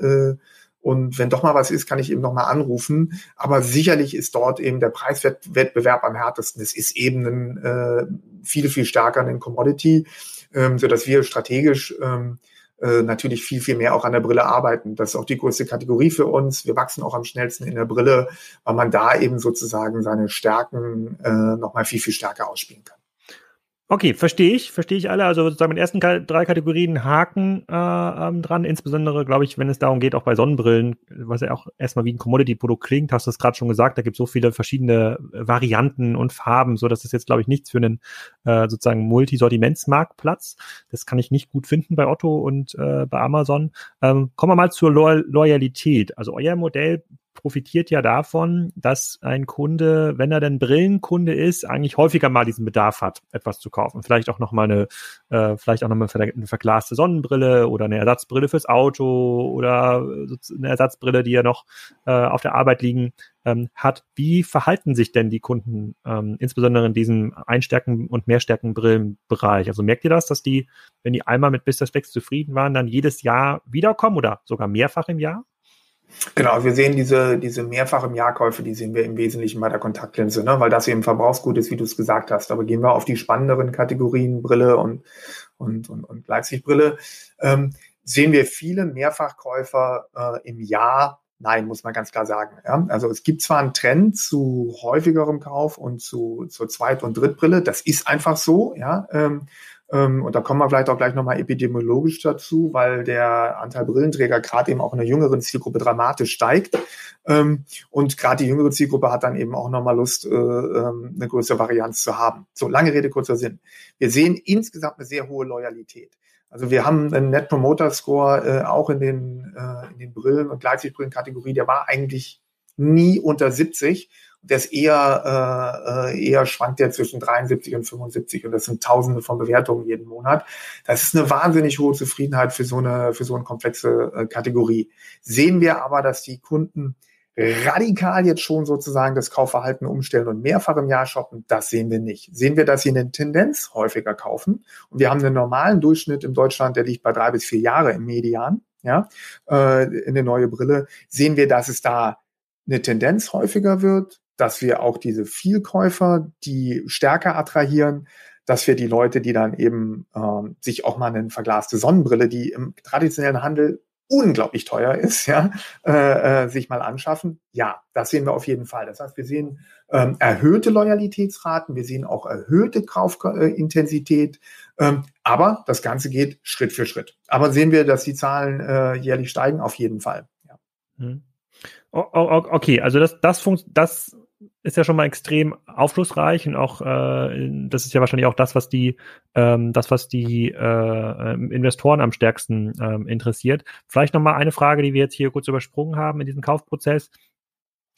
Äh, und wenn doch mal was ist, kann ich eben noch mal anrufen. Aber sicherlich ist dort eben der Preiswettbewerb am härtesten. Es ist eben ein, äh, viel, viel stärker ein Commodity ähm, so dass wir strategisch ähm, äh, natürlich viel, viel mehr auch an der Brille arbeiten. Das ist auch die größte Kategorie für uns. Wir wachsen auch am schnellsten in der Brille, weil man da eben sozusagen seine Stärken äh, nochmal viel, viel stärker ausspielen kann. Okay, verstehe ich, verstehe ich alle. Also sozusagen mit ersten drei Kategorien Haken äh, ähm, dran, insbesondere, glaube ich, wenn es darum geht, auch bei Sonnenbrillen, was ja auch erstmal wie ein Commodity-Produkt klingt, hast du es gerade schon gesagt, da gibt es so viele verschiedene Varianten und Farben, so dass es jetzt, glaube ich, nichts für einen äh, sozusagen Multisortimentsmarktplatz. Das kann ich nicht gut finden bei Otto und äh, bei Amazon. Ähm, kommen wir mal zur Lo Loyalität. Also euer Modell profitiert ja davon, dass ein Kunde, wenn er denn Brillenkunde ist, eigentlich häufiger mal diesen Bedarf hat, etwas zu kaufen. Vielleicht auch noch mal eine, äh, vielleicht auch noch mal eine verglaste Sonnenbrille oder eine Ersatzbrille fürs Auto oder eine Ersatzbrille, die ja noch äh, auf der Arbeit liegen ähm, hat. Wie verhalten sich denn die Kunden, ähm, insbesondere in diesem Einstärken- und Mehrstärken-Brillenbereich? Also merkt ihr das, dass die, wenn die einmal mit Business Specs zufrieden waren, dann jedes Jahr wiederkommen oder sogar mehrfach im Jahr? Genau, wir sehen diese, diese mehrfach im Jahrkäufe, die sehen wir im Wesentlichen bei der Kontaktlinse, ne? weil das eben Verbrauchsgut ist, wie du es gesagt hast. Aber gehen wir auf die spannenderen Kategorien Brille und, und, und, und Gleitsichtbrille, ähm, sehen wir viele Mehrfachkäufer äh, im Jahr. Nein, muss man ganz klar sagen. Ja? Also es gibt zwar einen Trend zu häufigerem Kauf und zu zur Zweit- und Drittbrille, das ist einfach so, ja. Ähm, und da kommen wir vielleicht auch gleich nochmal epidemiologisch dazu, weil der Anteil Brillenträger gerade eben auch in der jüngeren Zielgruppe dramatisch steigt. Ähm, und gerade die jüngere Zielgruppe hat dann eben auch nochmal Lust, äh, ähm, eine größere Varianz zu haben. So, lange Rede, kurzer Sinn. Wir sehen insgesamt eine sehr hohe Loyalität. Also wir haben einen Net Promoter Score äh, auch in den, äh, in den Brillen- und Gleitsichtbrillen-Kategorie, der war eigentlich nie unter 70 der ist eher, äh, eher schwankt der zwischen 73 und 75 und das sind Tausende von Bewertungen jeden Monat. Das ist eine wahnsinnig hohe Zufriedenheit für so eine, für so eine komplexe äh, Kategorie. Sehen wir aber, dass die Kunden radikal jetzt schon sozusagen das Kaufverhalten umstellen und mehrfach im Jahr shoppen, das sehen wir nicht. Sehen wir, dass sie eine Tendenz häufiger kaufen und wir haben einen normalen Durchschnitt in Deutschland, der liegt bei drei bis vier Jahre im Median, ja, äh, in eine neue Brille, sehen wir, dass es da eine Tendenz häufiger wird, dass wir auch diese Vielkäufer, die stärker attrahieren, dass wir die Leute, die dann eben ähm, sich auch mal eine verglaste Sonnenbrille, die im traditionellen Handel unglaublich teuer ist, ja, äh, äh, sich mal anschaffen. Ja, das sehen wir auf jeden Fall. Das heißt, wir sehen ähm, erhöhte Loyalitätsraten, wir sehen auch erhöhte Kaufintensität, ähm, aber das Ganze geht Schritt für Schritt. Aber sehen wir, dass die Zahlen äh, jährlich steigen? Auf jeden Fall. Ja. Hm. Okay, also das, das, funkt, das ist ja schon mal extrem aufschlussreich und auch äh, das ist ja wahrscheinlich auch das, was die ähm, das, was die äh, Investoren am stärksten ähm, interessiert. Vielleicht noch mal eine Frage, die wir jetzt hier kurz übersprungen haben in diesem Kaufprozess.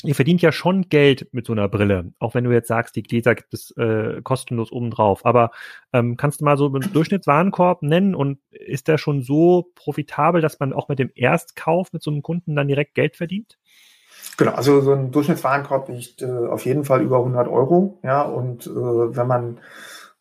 Ihr verdient ja schon Geld mit so einer Brille, auch wenn du jetzt sagst, die Gläser gibt es äh, kostenlos obendrauf. Aber ähm, kannst du mal so einen Durchschnittswarenkorb nennen und ist der schon so profitabel, dass man auch mit dem Erstkauf mit so einem Kunden dann direkt Geld verdient? Genau, also so ein Durchschnittswarenkorb liegt äh, auf jeden Fall über 100 Euro. Ja, und äh, wenn man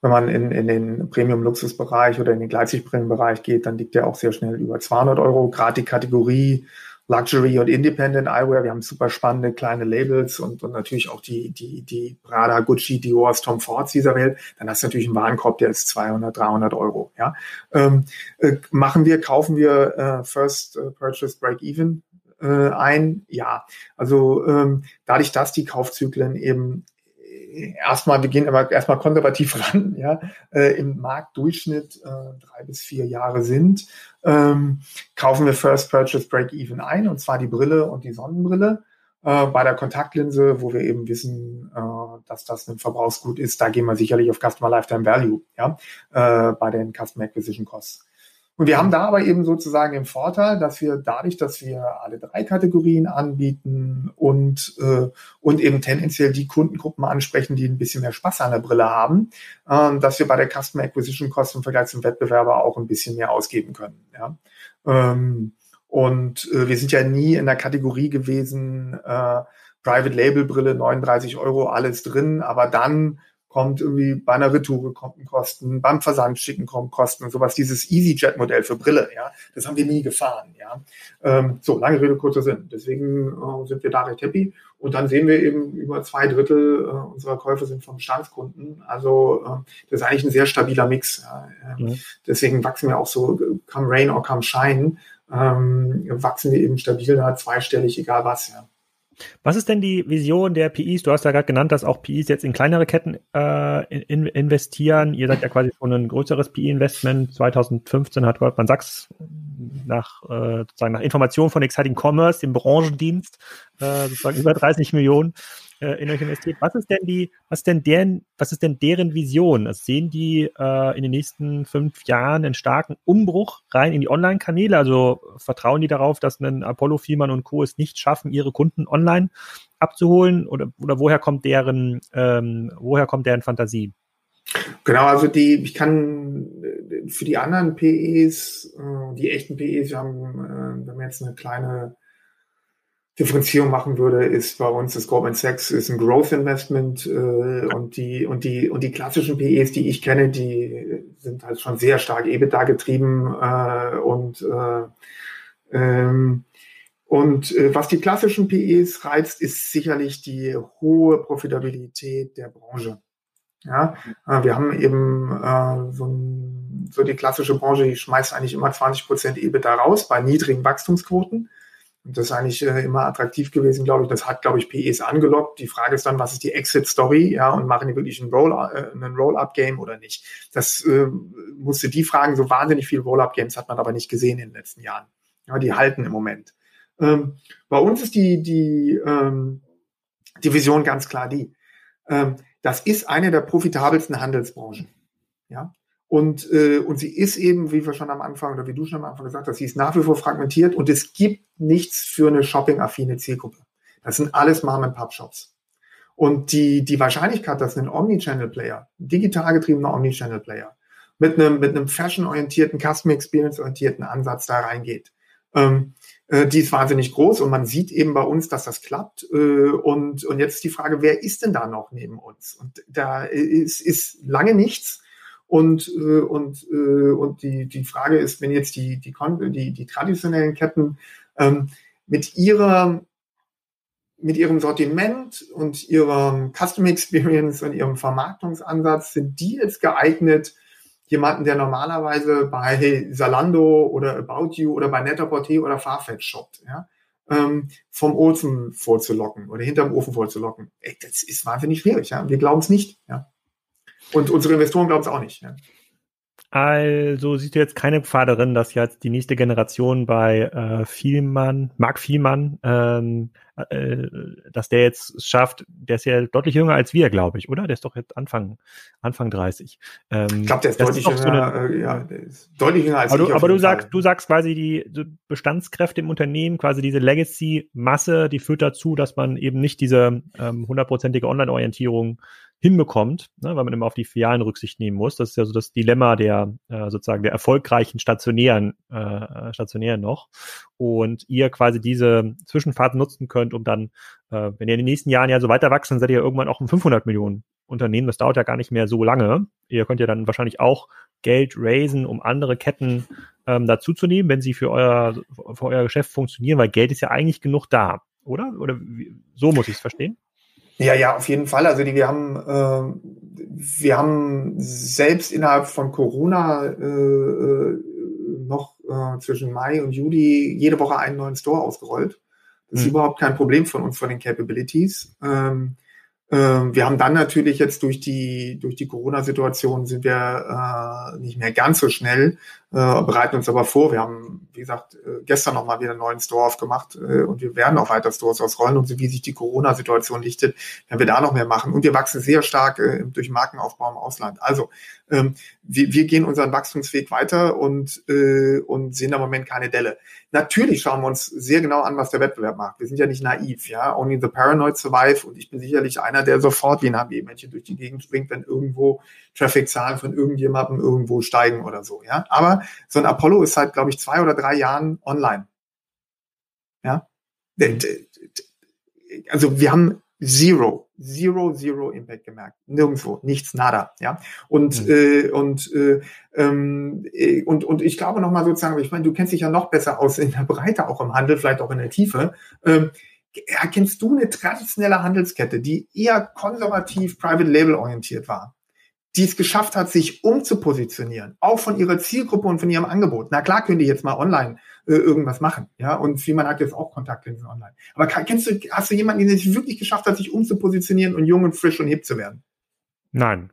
wenn man in, in den Premium-Luxus-Bereich oder in den Gleitsichtbrillenbereich geht, dann liegt der auch sehr schnell über 200 Euro. Gerade die Kategorie Luxury und Independent Eyewear, wir haben super spannende kleine Labels und, und natürlich auch die, die, die Prada, Gucci, Dior, Tom Fords dieser Welt, dann hast du natürlich einen Warenkorb, der ist 200, 300 Euro. Ja, ähm, äh, machen wir, kaufen wir äh, First äh, Purchase Break Even äh, ein? Ja, also ähm, dadurch, dass die Kaufzyklen eben äh, erstmal, wir gehen immer erstmal konservativ ran, ja, äh, im Marktdurchschnitt äh, drei bis vier Jahre sind, ähm, kaufen wir First Purchase Break Even ein, und zwar die Brille und die Sonnenbrille. Äh, bei der Kontaktlinse, wo wir eben wissen, äh, dass das ein Verbrauchsgut ist, da gehen wir sicherlich auf Customer Lifetime Value, ja, äh, bei den Customer Acquisition Costs. Und wir haben da aber eben sozusagen den Vorteil, dass wir dadurch, dass wir alle drei Kategorien anbieten und, äh, und eben tendenziell die Kundengruppen ansprechen, die ein bisschen mehr Spaß an der Brille haben, äh, dass wir bei der Customer Acquisition Cost im Vergleich zum Wettbewerber auch ein bisschen mehr ausgeben können. Ja? Ähm, und äh, wir sind ja nie in der Kategorie gewesen, äh, Private Label Brille, 39 Euro, alles drin, aber dann kommt irgendwie bei einer Retour kommt ein Kosten, beim Versandschicken kommen Kosten und sowas, dieses EasyJet-Modell für Brille, ja, das haben wir nie gefahren, ja. Ähm, so, lange Rede, kurzer Sinn. Deswegen äh, sind wir da recht happy. Und dann sehen wir eben, über zwei Drittel äh, unserer Käufe sind von Bestandskunden. Also äh, das ist eigentlich ein sehr stabiler Mix. Ja. Mhm. Deswegen wachsen wir auch so, come rain or come shine, ähm, wachsen wir eben stabil da, zweistellig, egal was, ja. Was ist denn die Vision der PIs? Du hast ja gerade genannt, dass auch PIs jetzt in kleinere Ketten äh, in, investieren. Ihr seid ja quasi schon ein größeres PI-Investment. 2015 hat Goldman Sachs nach, äh, sozusagen nach Informationen von Exciting Commerce, dem Branchendienst, äh, sozusagen über 30 Millionen äh, in euch investiert. Was ist denn die, was denn deren, was ist denn deren Vision? Also sehen die äh, in den nächsten fünf Jahren einen starken Umbruch rein in die Online-Kanäle? Also vertrauen die darauf, dass ein Apollo, Fiemann und Co. es nicht schaffen, ihre Kunden online abzuholen? Oder, oder woher kommt deren, ähm, woher kommt deren Fantasie? Genau, also die, ich kann für die anderen PEs, äh, die echten PEs, wir haben, äh, wir haben jetzt eine kleine Differenzierung machen würde, ist bei uns das Goldman Sachs ist ein Growth Investment äh, und die und die und die klassischen PEs, die ich kenne, die sind halt schon sehr stark EBITDA getrieben äh, und äh, ähm, und äh, was die klassischen PEs reizt, ist sicherlich die hohe Profitabilität der Branche. Ja, äh, wir haben eben äh, so, ein, so die klassische Branche, die schmeißt eigentlich immer 20 Prozent EBITDA raus bei niedrigen Wachstumsquoten. Das ist eigentlich äh, immer attraktiv gewesen, glaube ich. Das hat, glaube ich, PEs angelockt. Die Frage ist dann, was ist die Exit-Story? Ja, und machen die wirklich ein äh, Roll-Up-Game oder nicht? Das äh, musste die fragen. So wahnsinnig viel Roll-Up-Games hat man aber nicht gesehen in den letzten Jahren. Ja, die halten im Moment. Ähm, bei uns ist die, die, ähm, die Vision ganz klar die. Ähm, das ist eine der profitabelsten Handelsbranchen. Ja, und, äh, und sie ist eben, wie wir schon am Anfang oder wie du schon am Anfang gesagt hast, sie ist nach wie vor fragmentiert und es gibt nichts für eine shopping-affine Zielgruppe. Das sind alles Mom-and-Pub-Shops. Und die, die Wahrscheinlichkeit, dass ein Omnichannel-Player, digital getriebener Omnichannel-Player, mit einem, mit einem fashion-orientierten, Customer-Experience-orientierten Ansatz da reingeht, ähm, äh, die ist wahnsinnig groß und man sieht eben bei uns, dass das klappt. Äh, und, und jetzt die Frage, wer ist denn da noch neben uns? Und da ist, ist lange nichts. Und, äh, und, äh, und die, die Frage ist, wenn jetzt die, die, die, die traditionellen Ketten ähm, mit ihrer mit ihrem Sortiment und ihrem Customer Experience und ihrem Vermarktungsansatz sind die jetzt geeignet, jemanden, der normalerweise bei Zalando oder About You oder bei Net-a-Porter oder Farfetch shoppt, ja, ähm, vom Ofen vorzulocken oder hinterm Ofen vorzulocken. Ey, das ist wahnsinnig schwierig. Ja? Wir glauben es nicht. Ja? Und unsere Investoren glauben es auch nicht. Ja. Also siehst du jetzt keine Gefahr darin, dass jetzt die nächste Generation bei äh, Vielmann, Mark Vielmann, ähm, äh, dass der jetzt schafft, der ist ja deutlich jünger als wir, glaube ich, oder? Der ist doch jetzt Anfang, Anfang 30. Ähm, ich glaube, der ist deutlich ist jünger, so eine, äh, ja, der ist deutlich jünger als aber ich. Du, aber du sagst, Fall. du sagst quasi die Bestandskräfte im Unternehmen, quasi diese Legacy-Masse, die führt dazu, dass man eben nicht diese ähm, hundertprozentige ähm, Online-Orientierung hinbekommt, ne, weil man immer auf die Filialen Rücksicht nehmen muss. Das ist ja so das Dilemma der äh, sozusagen der erfolgreichen stationären äh, stationären noch. Und ihr quasi diese Zwischenfahrt nutzen könnt, um dann, äh, wenn ihr in den nächsten Jahren ja so weiter wachsen, seid ihr irgendwann auch ein 500 Millionen Unternehmen. Das dauert ja gar nicht mehr so lange. Ihr könnt ja dann wahrscheinlich auch Geld raisen, um andere Ketten ähm, dazuzunehmen, wenn sie für euer für euer Geschäft funktionieren, weil Geld ist ja eigentlich genug da, oder? Oder wie, so muss ich es verstehen? Ja, ja, auf jeden Fall. Also die, wir haben, äh, wir haben selbst innerhalb von Corona äh, äh, noch äh, zwischen Mai und Juli jede Woche einen neuen Store ausgerollt. Das ist mhm. überhaupt kein Problem von uns, von den Capabilities. Ähm, ähm, wir haben dann natürlich jetzt durch die, durch die Corona-Situation sind wir äh, nicht mehr ganz so schnell. Äh, bereiten uns aber vor. Wir haben, wie gesagt, äh, gestern nochmal wieder einen neuen Store aufgemacht äh, und wir werden auch weiter Stores ausrollen und so wie sich die Corona-Situation lichtet, werden wir da noch mehr machen. Und wir wachsen sehr stark äh, durch Markenaufbau im Ausland. Also ähm, wir, wir gehen unseren Wachstumsweg weiter und, äh, und sehen im Moment keine Delle. Natürlich schauen wir uns sehr genau an, was der Wettbewerb macht. Wir sind ja nicht naiv, ja. Only the paranoid survive und ich bin sicherlich einer, der sofort wie ein HB-Männchen durch die Gegend springt, wenn irgendwo Traffic-Zahlen von irgendjemandem irgendwo steigen oder so, ja. Aber so ein Apollo ist seit, glaube ich, zwei oder drei Jahren online. Ja. Also wir haben Zero, Zero, Zero Impact gemerkt. Nirgendwo, nichts, nada, ja. Und mhm. äh, und äh, ähm, äh, und und ich glaube noch mal sozusagen, ich meine, du kennst dich ja noch besser aus in der Breite, auch im Handel, vielleicht auch in der Tiefe. Ähm, erkennst du eine traditionelle Handelskette, die eher konservativ Private Label orientiert war? Die es geschafft hat, sich umzupositionieren, auch von ihrer Zielgruppe und von ihrem Angebot. Na klar können die jetzt mal online äh, irgendwas machen, ja, und man hat jetzt auch Kontaktlinsen online. Aber kennst du, hast du jemanden, der sich wirklich geschafft hat, sich umzupositionieren und jung und frisch und hip zu werden? Nein.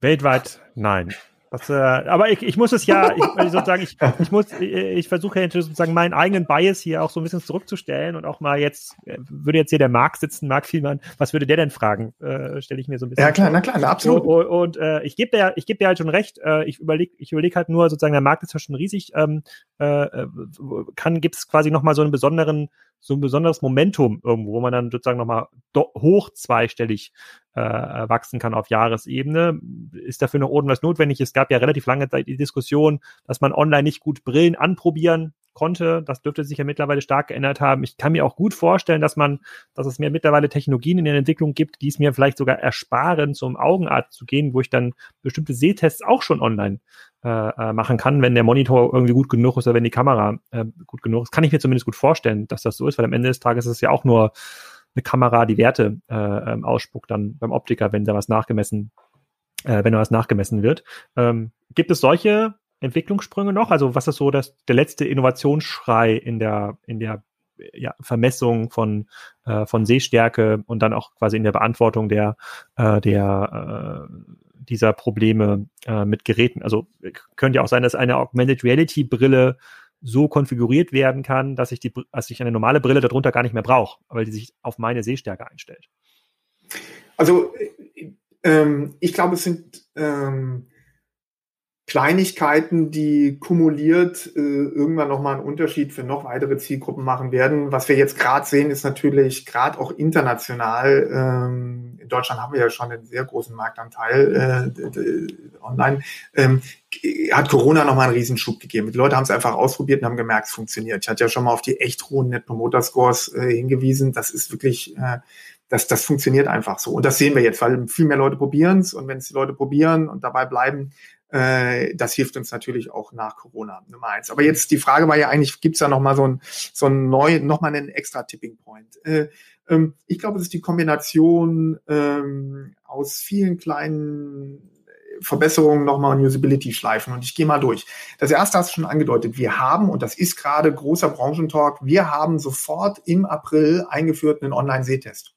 Weltweit nein. Das, äh, aber ich, ich muss es ja, ich, sozusagen, ich, ich muss, ich, ich versuche ja sozusagen meinen eigenen Bias hier auch so ein bisschen zurückzustellen und auch mal jetzt, äh, würde jetzt hier der Marc sitzen, Marc Vielmann, was würde der denn fragen? Äh, Stelle ich mir so ein bisschen. Ja klar, na klar, na, absolut. Und, und, und äh, ich gebe dir, ich gebe dir halt schon recht. Äh, ich überlege, ich überlege halt nur sozusagen, der Markt ist ja schon riesig. Ähm, äh, äh kann gibt es quasi noch mal so einen besonderen so ein besonderes Momentum irgendwo, wo man dann sozusagen nochmal hoch zweistellig äh, wachsen kann auf Jahresebene. Ist dafür noch irgendwas notwendig? Es gab ja relativ lange Zeit die Diskussion, dass man online nicht gut Brillen anprobieren konnte. Das dürfte sich ja mittlerweile stark geändert haben. Ich kann mir auch gut vorstellen, dass man, dass es mir mittlerweile Technologien in der Entwicklung gibt, die es mir vielleicht sogar ersparen, zum Augenarzt zu gehen, wo ich dann bestimmte Sehtests auch schon online äh, äh, machen kann, wenn der Monitor irgendwie gut genug ist oder wenn die Kamera äh, gut genug ist. Kann ich mir zumindest gut vorstellen, dass das so ist, weil am Ende des Tages ist es ja auch nur eine Kamera, die Werte äh, ähm, ausspuckt dann beim Optiker, wenn da was nachgemessen, äh, wenn da was nachgemessen wird. Ähm, gibt es solche Entwicklungssprünge noch? Also was ist so das, der letzte Innovationsschrei in der, in der ja, Vermessung von, äh, von Sehstärke und dann auch quasi in der Beantwortung der, äh, der äh, dieser Probleme äh, mit Geräten. Also könnte ja auch sein, dass eine Augmented Reality Brille so konfiguriert werden kann, dass ich die, dass ich eine normale Brille darunter gar nicht mehr brauche, weil die sich auf meine Sehstärke einstellt. Also äh, ähm, ich glaube, es sind ähm, Kleinigkeiten, die kumuliert äh, irgendwann nochmal einen Unterschied für noch weitere Zielgruppen machen werden. Was wir jetzt gerade sehen, ist natürlich gerade auch international. Ähm, in Deutschland haben wir ja schon einen sehr großen Marktanteil äh, online. Ähm, hat Corona nochmal einen Riesenschub gegeben. Die Leute haben es einfach ausprobiert und haben gemerkt, es funktioniert. Ich hatte ja schon mal auf die echt hohen Net Promoter Scores äh, hingewiesen. Das ist wirklich äh, das, das funktioniert einfach so. Und das sehen wir jetzt, weil viel mehr Leute probieren es. Und wenn es die Leute probieren und dabei bleiben, das hilft uns natürlich auch nach Corona, Nummer eins. Aber jetzt die Frage war ja eigentlich, gibt es da nochmal so ein, so ein neu, nochmal einen extra Tipping Point? Äh, ähm, ich glaube, es ist die Kombination ähm, aus vielen kleinen Verbesserungen nochmal Usability-Schleifen und ich gehe mal durch. Das erste hast du schon angedeutet. Wir haben, und das ist gerade großer Branchentalk, wir haben sofort im April eingeführt einen Online-Sehtest.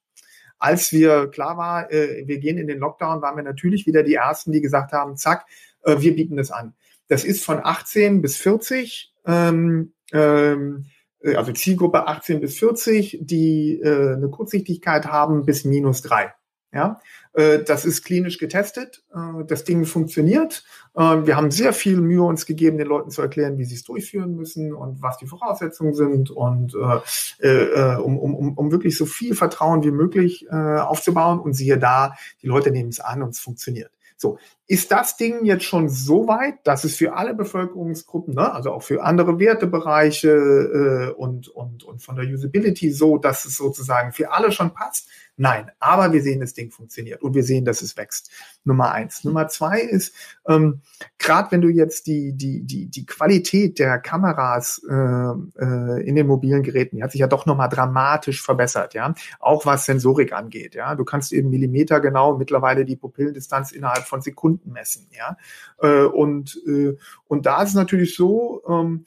Als wir klar war, äh, wir gehen in den Lockdown, waren wir natürlich wieder die Ersten, die gesagt haben, zack, äh, wir bieten das an. Das ist von 18 bis 40, ähm, ähm, äh, also Zielgruppe 18 bis 40, die äh, eine Kurzsichtigkeit haben bis minus drei. Ja, äh, das ist klinisch getestet. Äh, das Ding funktioniert. Äh, wir haben sehr viel Mühe uns gegeben, den Leuten zu erklären, wie sie es durchführen müssen und was die Voraussetzungen sind und um, um, um wirklich so viel Vertrauen wie möglich aufzubauen. Und siehe da, die Leute nehmen es an und es funktioniert. So, ist das Ding jetzt schon so weit, dass es für alle Bevölkerungsgruppen, ne, also auch für andere Wertebereiche äh, und, und, und von der Usability so, dass es sozusagen für alle schon passt? Nein, aber wir sehen, das Ding funktioniert und wir sehen, dass es wächst. Nummer eins. Nummer zwei ist, ähm, gerade wenn du jetzt die, die, die, die Qualität der Kameras äh, äh, in den mobilen Geräten, die hat sich ja doch nochmal dramatisch verbessert, ja. Auch was Sensorik angeht, ja. Du kannst eben Millimeter genau mittlerweile die Pupillendistanz innerhalb von Sekunden messen, ja. Äh, und, äh, und da ist es natürlich so, ähm,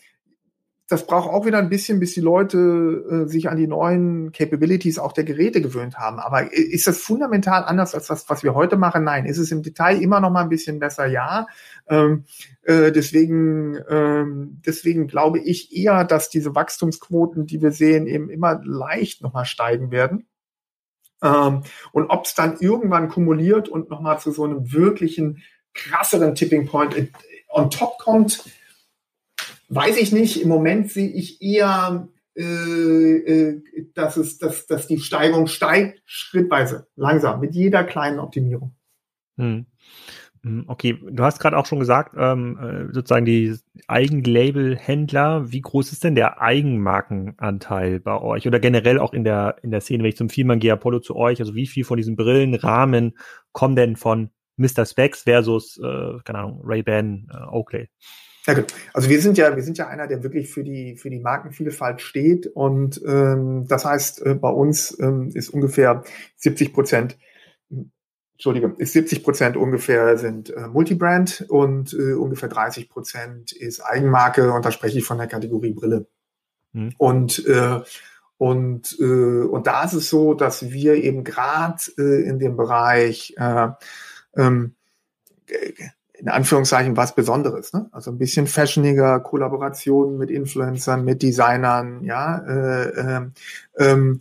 das braucht auch wieder ein bisschen, bis die Leute äh, sich an die neuen Capabilities auch der Geräte gewöhnt haben. Aber ist das fundamental anders als das, was wir heute machen? Nein. Ist es im Detail immer noch mal ein bisschen besser? Ja. Ähm, äh, deswegen, ähm, deswegen glaube ich eher, dass diese Wachstumsquoten, die wir sehen, eben immer leicht noch mal steigen werden. Ähm, und ob es dann irgendwann kumuliert und noch mal zu so einem wirklichen krasseren Tipping Point on top kommt, weiß ich nicht. Im Moment sehe ich eher, äh, äh, dass, es, dass, dass die Steigung steigt, schrittweise, langsam, mit jeder kleinen Optimierung. Hm. hm okay, du hast gerade auch schon gesagt, ähm, äh, sozusagen die Eigenlabel-Händler, wie groß ist denn der Eigenmarkenanteil bei euch oder generell auch in der, in der Szene, wenn ich zum Vielmann gehe, Apollo zu euch, also wie viel von diesen Brillenrahmen kommen denn von Mr. Specs versus, äh, keine Ahnung, Ray-Ban, äh, Oakley? Ja, gut. Also wir sind ja, wir sind ja einer, der wirklich für die für die Markenvielfalt steht und ähm, das heißt, äh, bei uns ähm, ist ungefähr 70 Prozent, Entschuldige, ist 70 Prozent ungefähr sind äh, Multibrand und äh, ungefähr 30 Prozent ist Eigenmarke und da spreche ich von der Kategorie Brille. Hm. Und äh, und äh, und da ist es so, dass wir eben gerade äh, in dem Bereich äh, ähm, in Anführungszeichen was Besonderes. Ne? Also ein bisschen fashioniger, Kollaborationen mit Influencern, mit Designern, ja, äh, ähm,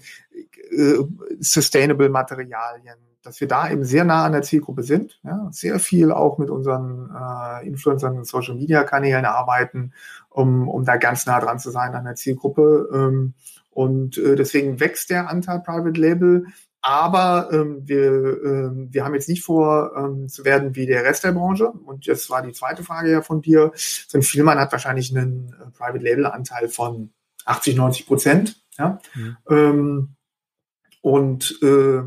äh, sustainable Materialien, dass wir da eben sehr nah an der Zielgruppe sind, ja, sehr viel auch mit unseren äh, Influencern und Social Media Kanälen arbeiten, um, um da ganz nah dran zu sein an der Zielgruppe. Ähm, und äh, deswegen wächst der Anteil Private Label aber ähm, wir, ähm, wir haben jetzt nicht vor, ähm, zu werden wie der Rest der Branche. Und das war die zweite Frage ja von dir. So ein Vielmann hat wahrscheinlich einen äh, Private Label Anteil von 80, 90 Prozent. Ja? Mhm. Ähm, und äh,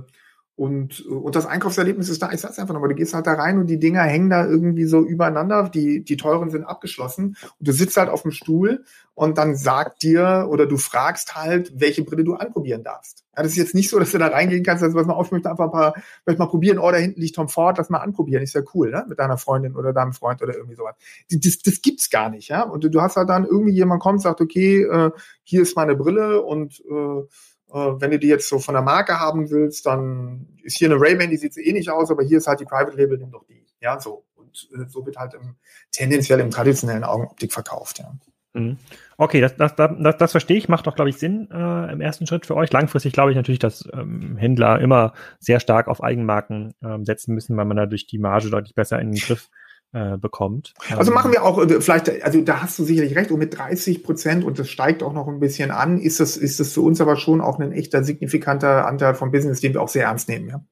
und, und das Einkaufserlebnis ist da, ich sag's einfach nochmal, du gehst halt da rein und die Dinger hängen da irgendwie so übereinander, die, die teuren sind abgeschlossen und du sitzt halt auf dem Stuhl und dann sagt dir oder du fragst halt, welche Brille du anprobieren darfst. Ja, das ist jetzt nicht so, dass du da reingehen kannst, also was mal auf, möchte einfach ein paar, möchte mal probieren, oh, da hinten liegt Tom Ford, das mal anprobieren, ist ja cool, ne? Mit deiner Freundin oder deinem Freund oder irgendwie sowas. Das, das gibt's gar nicht, ja? Und du, hast halt dann irgendwie jemand kommt, sagt, okay, äh, hier ist meine Brille und äh, wenn du die jetzt so von der Marke haben willst, dann ist hier eine Ray-Ban, die sieht so ähnlich aus, aber hier ist halt die Private Label, nimm doch die. Ja, so. Und äh, so wird halt im, tendenziell im traditionellen Augenoptik verkauft, ja. Mhm. Okay, das, das, das, das verstehe ich, macht doch, glaube ich, Sinn äh, im ersten Schritt für euch. Langfristig glaube ich natürlich, dass ähm, Händler immer sehr stark auf Eigenmarken ähm, setzen müssen, weil man dadurch die Marge deutlich besser in den Griff äh, bekommt. Also machen wir auch äh, vielleicht, also da hast du sicherlich recht, und mit 30 Prozent und das steigt auch noch ein bisschen an, ist das, ist das für uns aber schon auch ein echter signifikanter Anteil vom Business, den wir auch sehr ernst nehmen, ja.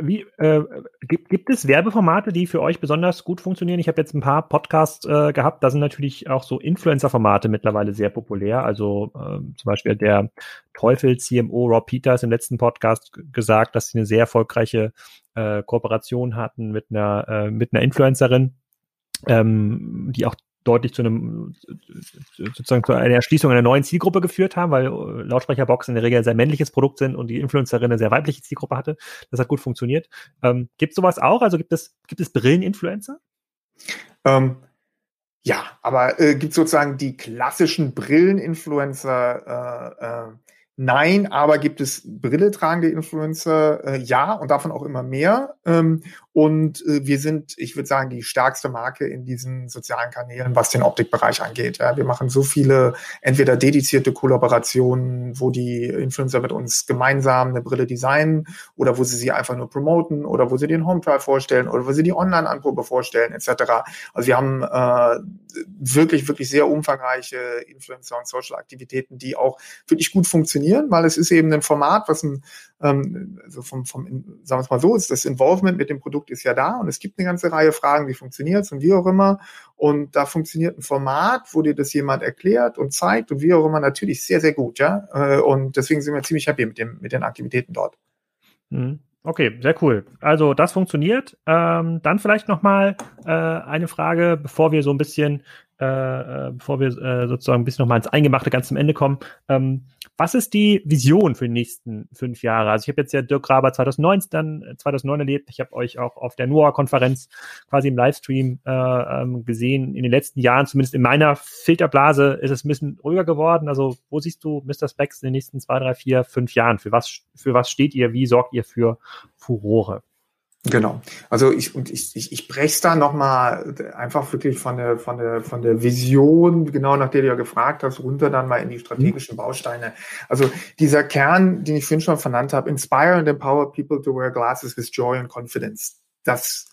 Wie, äh, gibt, gibt es Werbeformate, die für euch besonders gut funktionieren? Ich habe jetzt ein paar Podcasts äh, gehabt, da sind natürlich auch so Influencer-Formate mittlerweile sehr populär. Also äh, zum Beispiel der Teufel CMO Rob Peters im letzten Podcast gesagt, dass sie eine sehr erfolgreiche äh, Kooperation hatten mit einer, äh, mit einer Influencerin, ähm, die auch deutlich zu einem sozusagen zu einer Erschließung einer neuen Zielgruppe geführt haben, weil äh, Lautsprecherboxen in der Regel ein sehr männliches Produkt sind und die Influencerin eine sehr weibliche Zielgruppe hatte. Das hat gut funktioniert. Ähm, gibt es sowas auch? Also gibt es, gibt es Brillen-Influencer? Ähm, ja, aber äh, gibt sozusagen die klassischen Brillen-Influencer, äh, äh, Nein, aber gibt es Brille tragende Influencer? Äh, ja, und davon auch immer mehr. Ähm, und äh, wir sind, ich würde sagen, die stärkste Marke in diesen sozialen Kanälen, was den Optikbereich angeht. Ja, wir machen so viele entweder dedizierte Kollaborationen, wo die Influencer mit uns gemeinsam eine Brille designen oder wo sie sie einfach nur promoten oder wo sie den Home Trial vorstellen oder wo sie die Online-Anprobe vorstellen etc. Also wir haben äh, wirklich, wirklich sehr umfangreiche Influencer- und Social-Aktivitäten, die auch wirklich gut funktionieren, weil es ist eben ein Format, was ein, ähm, also vom, vom, sagen wir es mal so, ist das Involvement mit dem Produkt ist ja da und es gibt eine ganze Reihe Fragen, wie funktioniert es und wie auch immer. Und da funktioniert ein Format, wo dir das jemand erklärt und zeigt und wie auch immer natürlich sehr, sehr gut, ja. Äh, und deswegen sind wir ziemlich happy mit dem, mit den Aktivitäten dort. Mhm. Okay, sehr cool. Also das funktioniert. Ähm, dann vielleicht noch mal äh, eine Frage, bevor wir so ein bisschen, äh, äh bevor wir äh, sozusagen ein bisschen noch mal ins Eingemachte ganz zum Ende kommen. Ähm, Was ist die Vision für die nächsten fünf Jahre? Also ich habe jetzt ja Dirk Graber 2009 dann 2009 erlebt. Ich habe euch auch auf der NOAA-Konferenz quasi im Livestream äh, ähm, gesehen. In den letzten Jahren, zumindest in meiner Filterblase, ist es ein bisschen ruhiger geworden. Also wo siehst du Mr. Specs in den nächsten zwei, drei, vier, fünf Jahren? Für was, für was steht ihr? Wie sorgt ihr für Furore? Genau. Also ich und ich ich, ich brech's da noch mal einfach wirklich von der von der von der Vision genau nach der du ja gefragt hast runter dann mal in die strategischen Bausteine. Also dieser Kern, den ich vorhin schon vernannt habe, inspire and empower people to wear glasses with joy and confidence. Das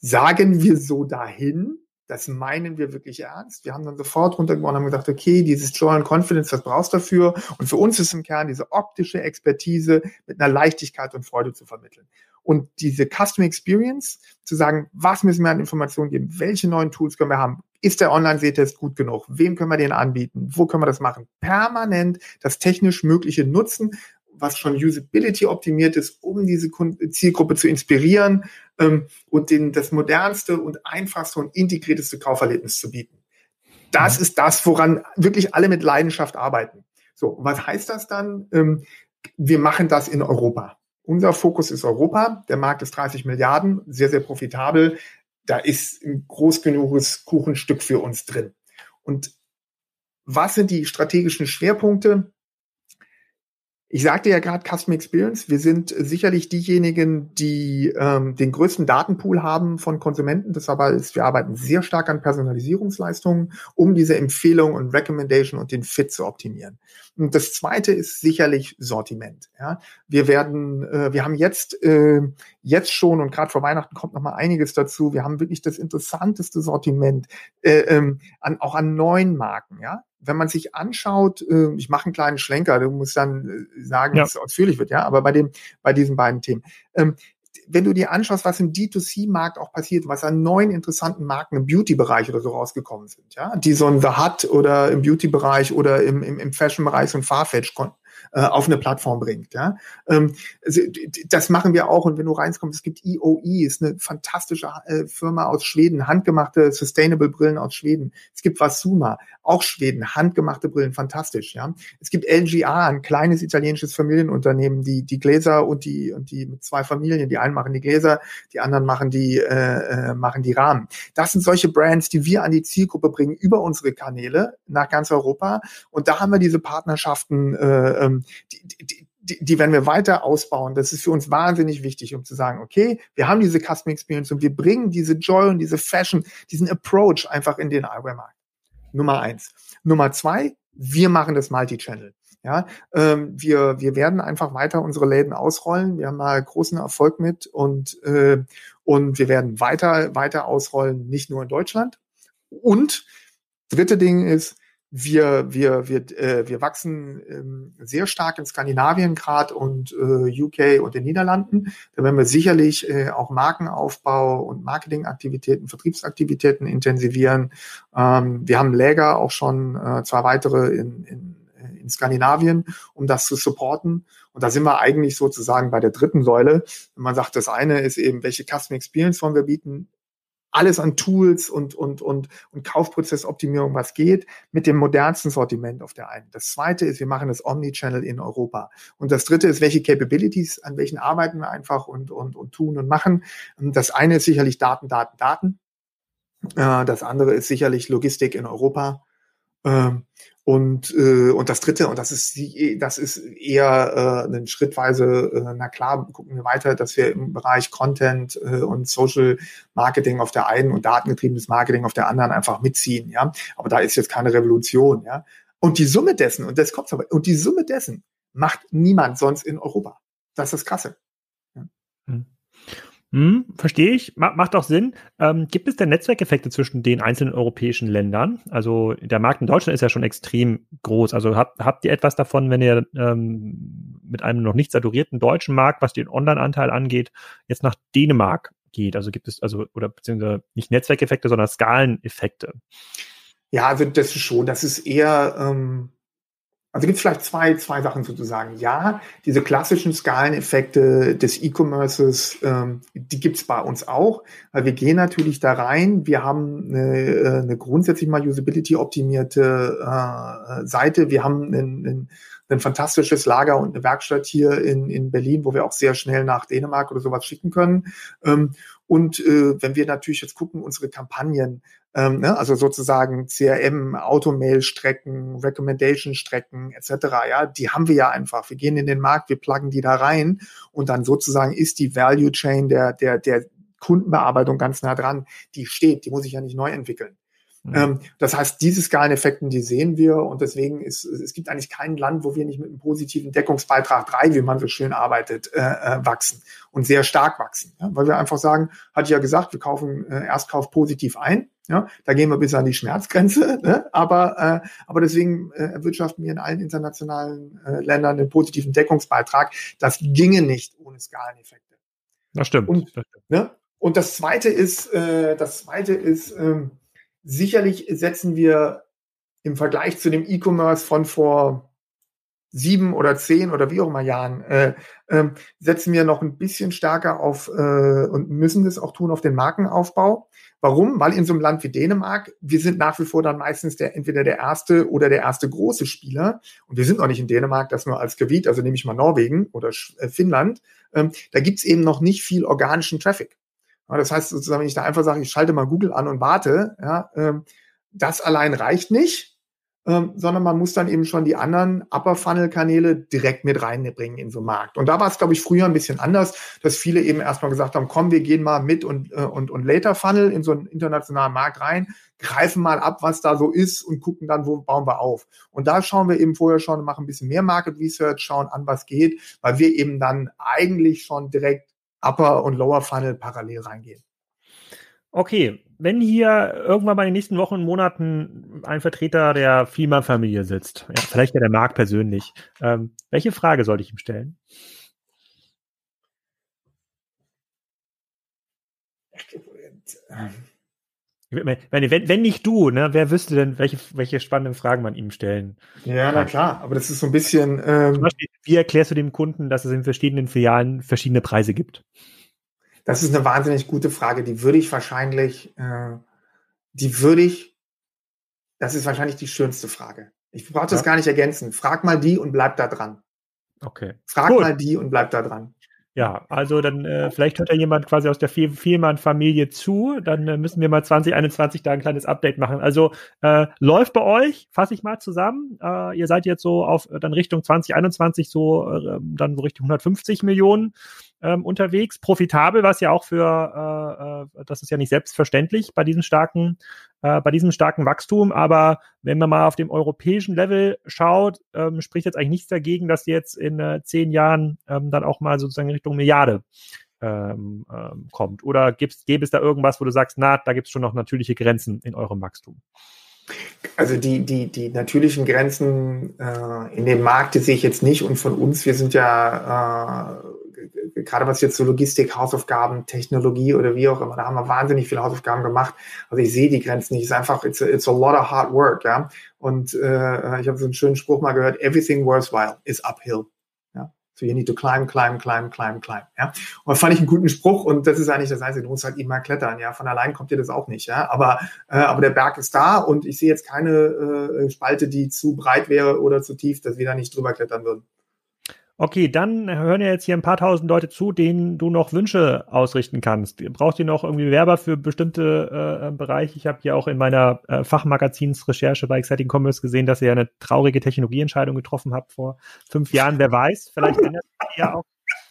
sagen wir so dahin, das meinen wir wirklich ernst. Wir haben dann sofort runtergeworfen und haben gedacht, okay, dieses Joy and Confidence, was brauchst du dafür? Und für uns ist im Kern diese optische Expertise mit einer Leichtigkeit und Freude zu vermitteln. Und diese Customer Experience zu sagen, was müssen wir an Informationen geben, welche neuen Tools können wir haben, ist der Online-Sehtest gut genug, wem können wir den anbieten, wo können wir das machen, permanent das technisch Mögliche nutzen, was schon Usability optimiert ist, um diese Zielgruppe zu inspirieren ähm, und den, das modernste und einfachste und integrierteste Kauferlebnis zu bieten. Das mhm. ist das, woran wirklich alle mit Leidenschaft arbeiten. So, was heißt das dann? Ähm, wir machen das in Europa. Unser Fokus ist Europa. Der Markt ist 30 Milliarden, sehr, sehr profitabel. Da ist ein groß genuges Kuchenstück für uns drin. Und was sind die strategischen Schwerpunkte? Ich sagte ja gerade Custom Experience. Wir sind sicherlich diejenigen, die ähm, den größten Datenpool haben von Konsumenten. Das aber ist, wir arbeiten sehr stark an Personalisierungsleistungen, um diese Empfehlung und Recommendation und den Fit zu optimieren. Und das zweite ist sicherlich Sortiment. Ja, wir werden, äh, wir haben jetzt äh, jetzt schon und gerade vor Weihnachten kommt noch mal einiges dazu. Wir haben wirklich das interessanteste Sortiment äh, ähm, an, auch an neuen Marken. Ja, wenn man sich anschaut, äh, ich mache einen kleinen Schlenker, du musst dann äh, sagen, ja. dass es ausführlich wird, ja, aber bei dem, bei diesen beiden Themen. Ähm, wenn du dir anschaust, was im D2C-Markt auch passiert, was an neuen interessanten Marken im Beauty-Bereich oder so rausgekommen sind, ja, die so ein The Hut oder im Beauty-Bereich oder im, im, im Fashion-Bereich so ein Farfetch äh, auf eine Plattform bringt. Ja? Ähm, das machen wir auch und wenn du reinkommst, es gibt EOE, ist eine fantastische äh, Firma aus Schweden, handgemachte Sustainable Brillen aus Schweden. Es gibt Vasuma, auch Schweden, handgemachte Brillen, fantastisch. Ja? Es gibt LGA, ein kleines italienisches Familienunternehmen, die die Gläser und die und die mit zwei Familien, die einen machen die Gläser, die anderen machen die äh, äh machen die Rahmen. Das sind solche Brands, die wir an die Zielgruppe bringen über unsere Kanäle nach ganz Europa und da haben wir diese Partnerschaften äh, ähm, die, die, die, die werden wir weiter ausbauen. Das ist für uns wahnsinnig wichtig, um zu sagen, okay, wir haben diese Custom Experience und wir bringen diese Joy und diese Fashion, diesen Approach einfach in den Eyewear-Markt. Nummer eins. Nummer zwei, wir machen das Multi-Channel. Ja, ähm, wir, wir werden einfach weiter unsere Läden ausrollen. Wir haben da großen Erfolg mit und, äh, und wir werden weiter, weiter ausrollen, nicht nur in Deutschland. Und dritte Ding ist, wir, wir, wir, äh, wir wachsen ähm, sehr stark in Skandinavien gerade und äh, UK und den Niederlanden. Da werden wir sicherlich äh, auch Markenaufbau und Marketingaktivitäten, Vertriebsaktivitäten intensivieren. Ähm, wir haben Läger auch schon äh, zwei weitere in, in, in Skandinavien, um das zu supporten. Und da sind wir eigentlich sozusagen bei der dritten Säule. Wenn man sagt, das eine ist eben, welche Custom Experience wollen wir bieten? Alles an Tools und, und, und, und Kaufprozessoptimierung, was geht, mit dem modernsten Sortiment auf der einen. Das zweite ist, wir machen das Omnichannel in Europa. Und das dritte ist, welche Capabilities, an welchen arbeiten wir einfach und, und, und tun und machen. Das eine ist sicherlich Daten, Daten, Daten. Äh, das andere ist sicherlich Logistik in Europa. Und, äh, und das dritte, und das ist, das ist eher äh, ein schrittweise, äh, na klar, gucken wir weiter, dass wir im Bereich Content äh, und Social Marketing auf der einen und datengetriebenes Marketing auf der anderen einfach mitziehen, ja. Aber da ist jetzt keine Revolution, ja. Und die Summe dessen, und das kommt aber, und die Summe dessen macht niemand sonst in Europa. Das ist das Krasse. Hm, verstehe ich, Ma macht auch Sinn. Ähm, gibt es denn Netzwerkeffekte zwischen den einzelnen europäischen Ländern? Also der Markt in Deutschland ist ja schon extrem groß. Also habt, habt ihr etwas davon, wenn ihr ähm, mit einem noch nicht saturierten deutschen Markt, was den Online-Anteil angeht, jetzt nach Dänemark geht? Also gibt es also oder beziehungsweise nicht Netzwerkeffekte, sondern Skaleneffekte? Ja, also das ist schon, das ist eher ähm Also gibt es vielleicht zwei, zwei Sachen sozusagen. Ja, diese klassischen Skaleneffekte des E-Commerces, ähm, die gibt es bei uns auch, weil wir gehen natürlich da rein. Wir haben eine, äh, eine grundsätzlich mal usability-optimierte äh, Seite. Wir haben einen, einen, ein fantastisches Lager und eine Werkstatt hier in, in Berlin, wo wir auch sehr schnell nach Dänemark oder sowas schicken können. Ähm, und äh, wenn wir natürlich jetzt gucken, unsere Kampagnen, ähm, ne, also sozusagen CRM, Automail-Strecken, Recommendation-Strecken etc. Ja, die haben wir ja einfach. Wir gehen in den Markt, wir pluggen die da rein und dann sozusagen ist die Value Chain der der der Kundenbearbeitung ganz nah dran. Die steht, die muss ich ja nicht neu entwickeln. Mhm. Ähm, das heißt, diese Skaleneffekten, die sehen wir und deswegen ist es gibt eigentlich kein Land, wo wir nicht mit einem positiven Deckungsbeitrag drei, wie man so schön arbeitet, äh, äh, wachsen und sehr stark wachsen, ja? weil wir einfach sagen, hatte ich ja gesagt, wir kaufen äh, Erstkauf positiv ein, ja, da gehen wir bis an die Schmerzgrenze, ne? aber äh, aber deswegen äh, erwirtschaften wir in allen internationalen äh, Ländern den positiven Deckungsbeitrag. Das ginge nicht ohne Skaleneffekte. Das stimmt. Und, das, stimmt. Ne? und das zweite ist, äh, das zweite ist ähm, Sicherlich setzen wir im Vergleich zu dem E-Commerce von vor sieben oder zehn oder wie auch immer Jahren, äh, äh, setzen wir noch ein bisschen stärker auf äh, und müssen das auch tun auf den Markenaufbau. Warum? Weil in so einem Land wie Dänemark, wir sind nach wie vor dann meistens der entweder der erste oder der erste große Spieler. Und wir sind noch nicht in Dänemark, das nur als Gebiet, also nehme ich mal Norwegen oder äh, Finnland. Ähm, da gibt's eben noch nicht viel organischen Traffic. Das heißt sozusagen, wenn ich da einfach sage, ich schalte mal Google an und warte, ja, ähm, das allein reicht nicht, ähm, sondern man muss dann eben schon die anderen Upper Funnel Kanäle direkt mit reinbringen in so einen Markt. Und da war es, glaube ich, früher ein bisschen anders, dass viele eben erstmal gesagt haben, komm, wir gehen mal mit und, äh, und, und Later Funnel in so einen internationalen Markt rein, greifen mal ab, was da so ist und gucken dann, wo bauen wir auf. Und da schauen wir eben vorher schon, machen ein bisschen mehr Market Research, schauen an, was geht, weil wir eben dann eigentlich schon direkt Upper und Lower Funnel parallel reingehen. Okay, wenn hier irgendwann mal in den nächsten Wochen und Monaten ein Vertreter der Fiemann-Familie sitzt, ja, vielleicht ja der Marc persönlich, ähm, welche Frage sollte ich ihm stellen? Wenn, wenn, wenn nicht du, ne, wer wüsste denn, welche, welche spannenden Fragen man ihm stellen Ja, na klar, aber das ist so ein bisschen. Ähm, Zum Beispiel, wie erklärst du dem Kunden, dass es in verschiedenen Filialen verschiedene Preise gibt? Das ist eine wahnsinnig gute Frage. Die würde ich wahrscheinlich, äh, die würde ich, das ist wahrscheinlich die schönste Frage. Ich brauche das ja. gar nicht ergänzen. Frag mal die und bleib da dran. Okay. Frag cool. mal die und bleib da dran. Ja, also dann äh, vielleicht hört ja jemand quasi aus der Vielmann-Familie zu. Dann äh, müssen wir mal 2021 da ein kleines Update machen. Also äh, läuft bei euch, fasse ich mal zusammen. Äh, ihr seid jetzt so auf äh, dann Richtung 2021 so äh, dann so Richtung 150 Millionen ähm, unterwegs. Profitabel, was ja auch für, äh, äh, das ist ja nicht selbstverständlich bei diesem starken, äh, bei diesem starken Wachstum. Aber wenn man mal auf dem europäischen Level schaut, ähm, spricht jetzt eigentlich nichts dagegen, dass jetzt in äh, zehn Jahren ähm, dann auch mal sozusagen Richtung Milliarde ähm, ähm, kommt. Oder gäbe es da irgendwas, wo du sagst, na, da gibt es schon noch natürliche Grenzen in eurem Wachstum? Also die, die, die natürlichen Grenzen äh, in dem Markt die sehe ich jetzt nicht und von uns, wir sind ja äh, gerade was jetzt so Logistik, Hausaufgaben, Technologie oder wie auch immer, da haben wir wahnsinnig viele Hausaufgaben gemacht. Also ich sehe die Grenzen nicht. Es ist einfach, it's a, it's a lot of hard work, ja. Und äh, ich habe so einen schönen Spruch mal gehört, everything worthwhile is uphill. Ja. So you need to climb, climb, climb, climb, climb. Ja. Und fand ich einen guten Spruch und das ist eigentlich das Einzige. Du musst halt immer klettern, ja. Von allein kommt dir das auch nicht, ja. Aber, äh, aber der Berg ist da und ich sehe jetzt keine äh, Spalte, die zu breit wäre oder zu tief, dass wir da nicht drüber klettern würden. Okay, dann hören ja jetzt hier ein paar tausend Leute zu, denen du noch Wünsche ausrichten kannst. Brauchst du noch irgendwie Werber für bestimmte äh, Bereiche? Ich habe ja auch in meiner äh, Fachmagazinsrecherche bei Exciting Commerce gesehen, dass ihr ja eine traurige Technologieentscheidung getroffen habt vor fünf Jahren. Wer weiß, vielleicht ändert sich ja auch.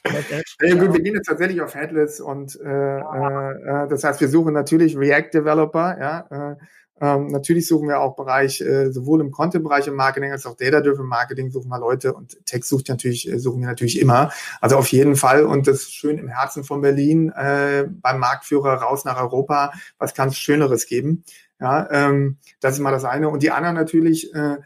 Ja, gut, wir gehen jetzt tatsächlich auf Headless und äh, äh, das heißt, wir suchen natürlich React Developer, ja, äh, ähm, natürlich suchen wir auch Bereich, äh, sowohl im Content-Bereich im Marketing als auch Data-Driven Marketing suchen wir Leute und Text sucht natürlich, äh, suchen wir natürlich immer. Also auf jeden Fall und das schön im Herzen von Berlin, äh, beim Marktführer raus nach Europa. Was kann es Schöneres geben? Ja, ähm, das ist mal das eine. Und die anderen natürlich, äh,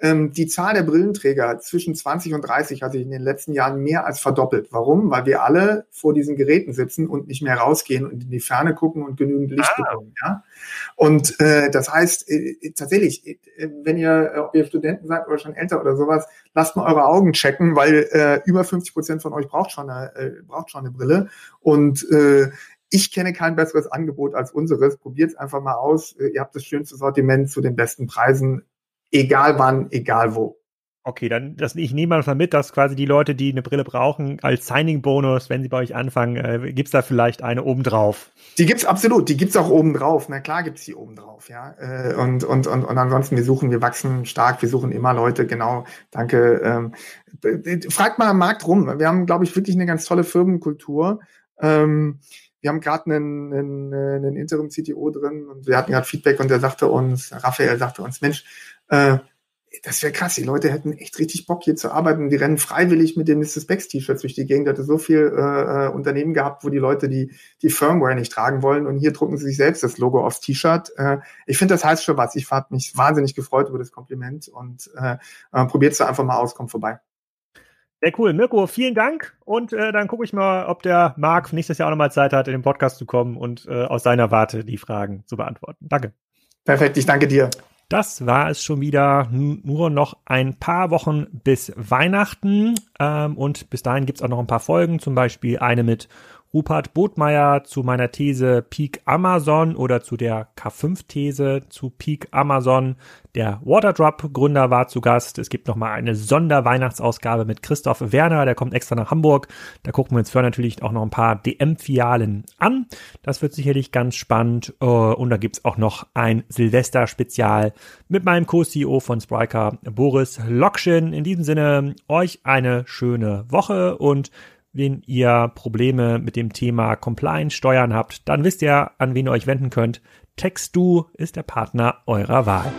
ähm, die Zahl der Brillenträger zwischen 20 und 30 hat sich in den letzten Jahren mehr als verdoppelt. Warum? Weil wir alle vor diesen Geräten sitzen und nicht mehr rausgehen und in die Ferne gucken und genügend Licht ah. bekommen. Ja? Und äh, das heißt, äh, tatsächlich, äh, wenn ihr, äh, ob ihr Studenten seid oder schon älter oder sowas, lasst mal eure Augen checken, weil äh, über 50 Prozent von euch braucht schon eine, äh, braucht schon eine Brille. Und äh, ich kenne kein besseres Angebot als unseres. Probiert es einfach mal aus. Ihr habt das schönste Sortiment zu den besten Preisen egal wann, egal wo. Okay, dann das, ich nehme mal mit, dass quasi die Leute, die eine Brille brauchen, als Signing-Bonus, wenn sie bei euch anfangen, äh, gibt's da vielleicht eine obendrauf? Die gibt's absolut, die gibt's auch obendrauf. Na klar gibt's die obendrauf, ja. Äh, und, und, und, und ansonsten, wir suchen, wir wachsen stark, wir suchen immer Leute, genau, danke. Ähm, fragt mal am Markt rum. Wir haben, glaube ich, wirklich eine ganz tolle Firmenkultur. Ähm, wir haben gerade einen, einen, einen Interim-CTO drin und wir hatten gerade Feedback und der sagte uns, Raphael sagte uns, Mensch, äh, das wäre krass. Die Leute hätten echt richtig Bock, hier zu arbeiten. Die rennen freiwillig mit den Mrs. Becks T-Shirts durch die Gegend. Da hatte so viel äh, äh, Unternehmen gehabt, wo die Leute die, die Firmware nicht tragen wollen. Und hier drucken sie sich selbst das Logo aufs T-Shirt. Äh, ich finde, das heißt schon was. Ich habe mich wahnsinnig gefreut über das Kompliment und äh, äh, probiert es einfach mal aus. Kommt vorbei. Sehr cool. Mirko, vielen Dank. Und äh, dann gucke ich mal, ob der Marc nächstes Jahr auch nochmal Zeit hat, in den Podcast zu kommen und äh, aus seiner Warte die Fragen zu beantworten. Danke. Perfekt. Ich danke dir. Das war es schon wieder. Nur noch ein paar Wochen bis Weihnachten. Ähm, und bis dahin gibt's auch noch ein paar Folgen, zum Beispiel eine mit Rupert Botmeier zu meiner These Peak Amazon oder zu der K5-These zu Peak Amazon. Der Waterdrop-Gründer war zu Gast. Es gibt nochmal eine Sonderweihnachtsausgabe mit Christoph Werner, der kommt extra nach Hamburg. Da gucken wir uns vorher natürlich auch noch ein paar DM-Filialen an. Das wird sicherlich ganz spannend. Äh, und da gibt's auch noch ein Silvester-Spezial mit meinem Co-CEO von Spriker, Boris Lokschin. In diesem Sinne, euch eine schöne Woche und wenn ihr Probleme mit dem Thema Compliance Steuern habt, dann wisst ihr, an wen ihr euch wenden könnt. TextDo ist der Partner eurer Wahl.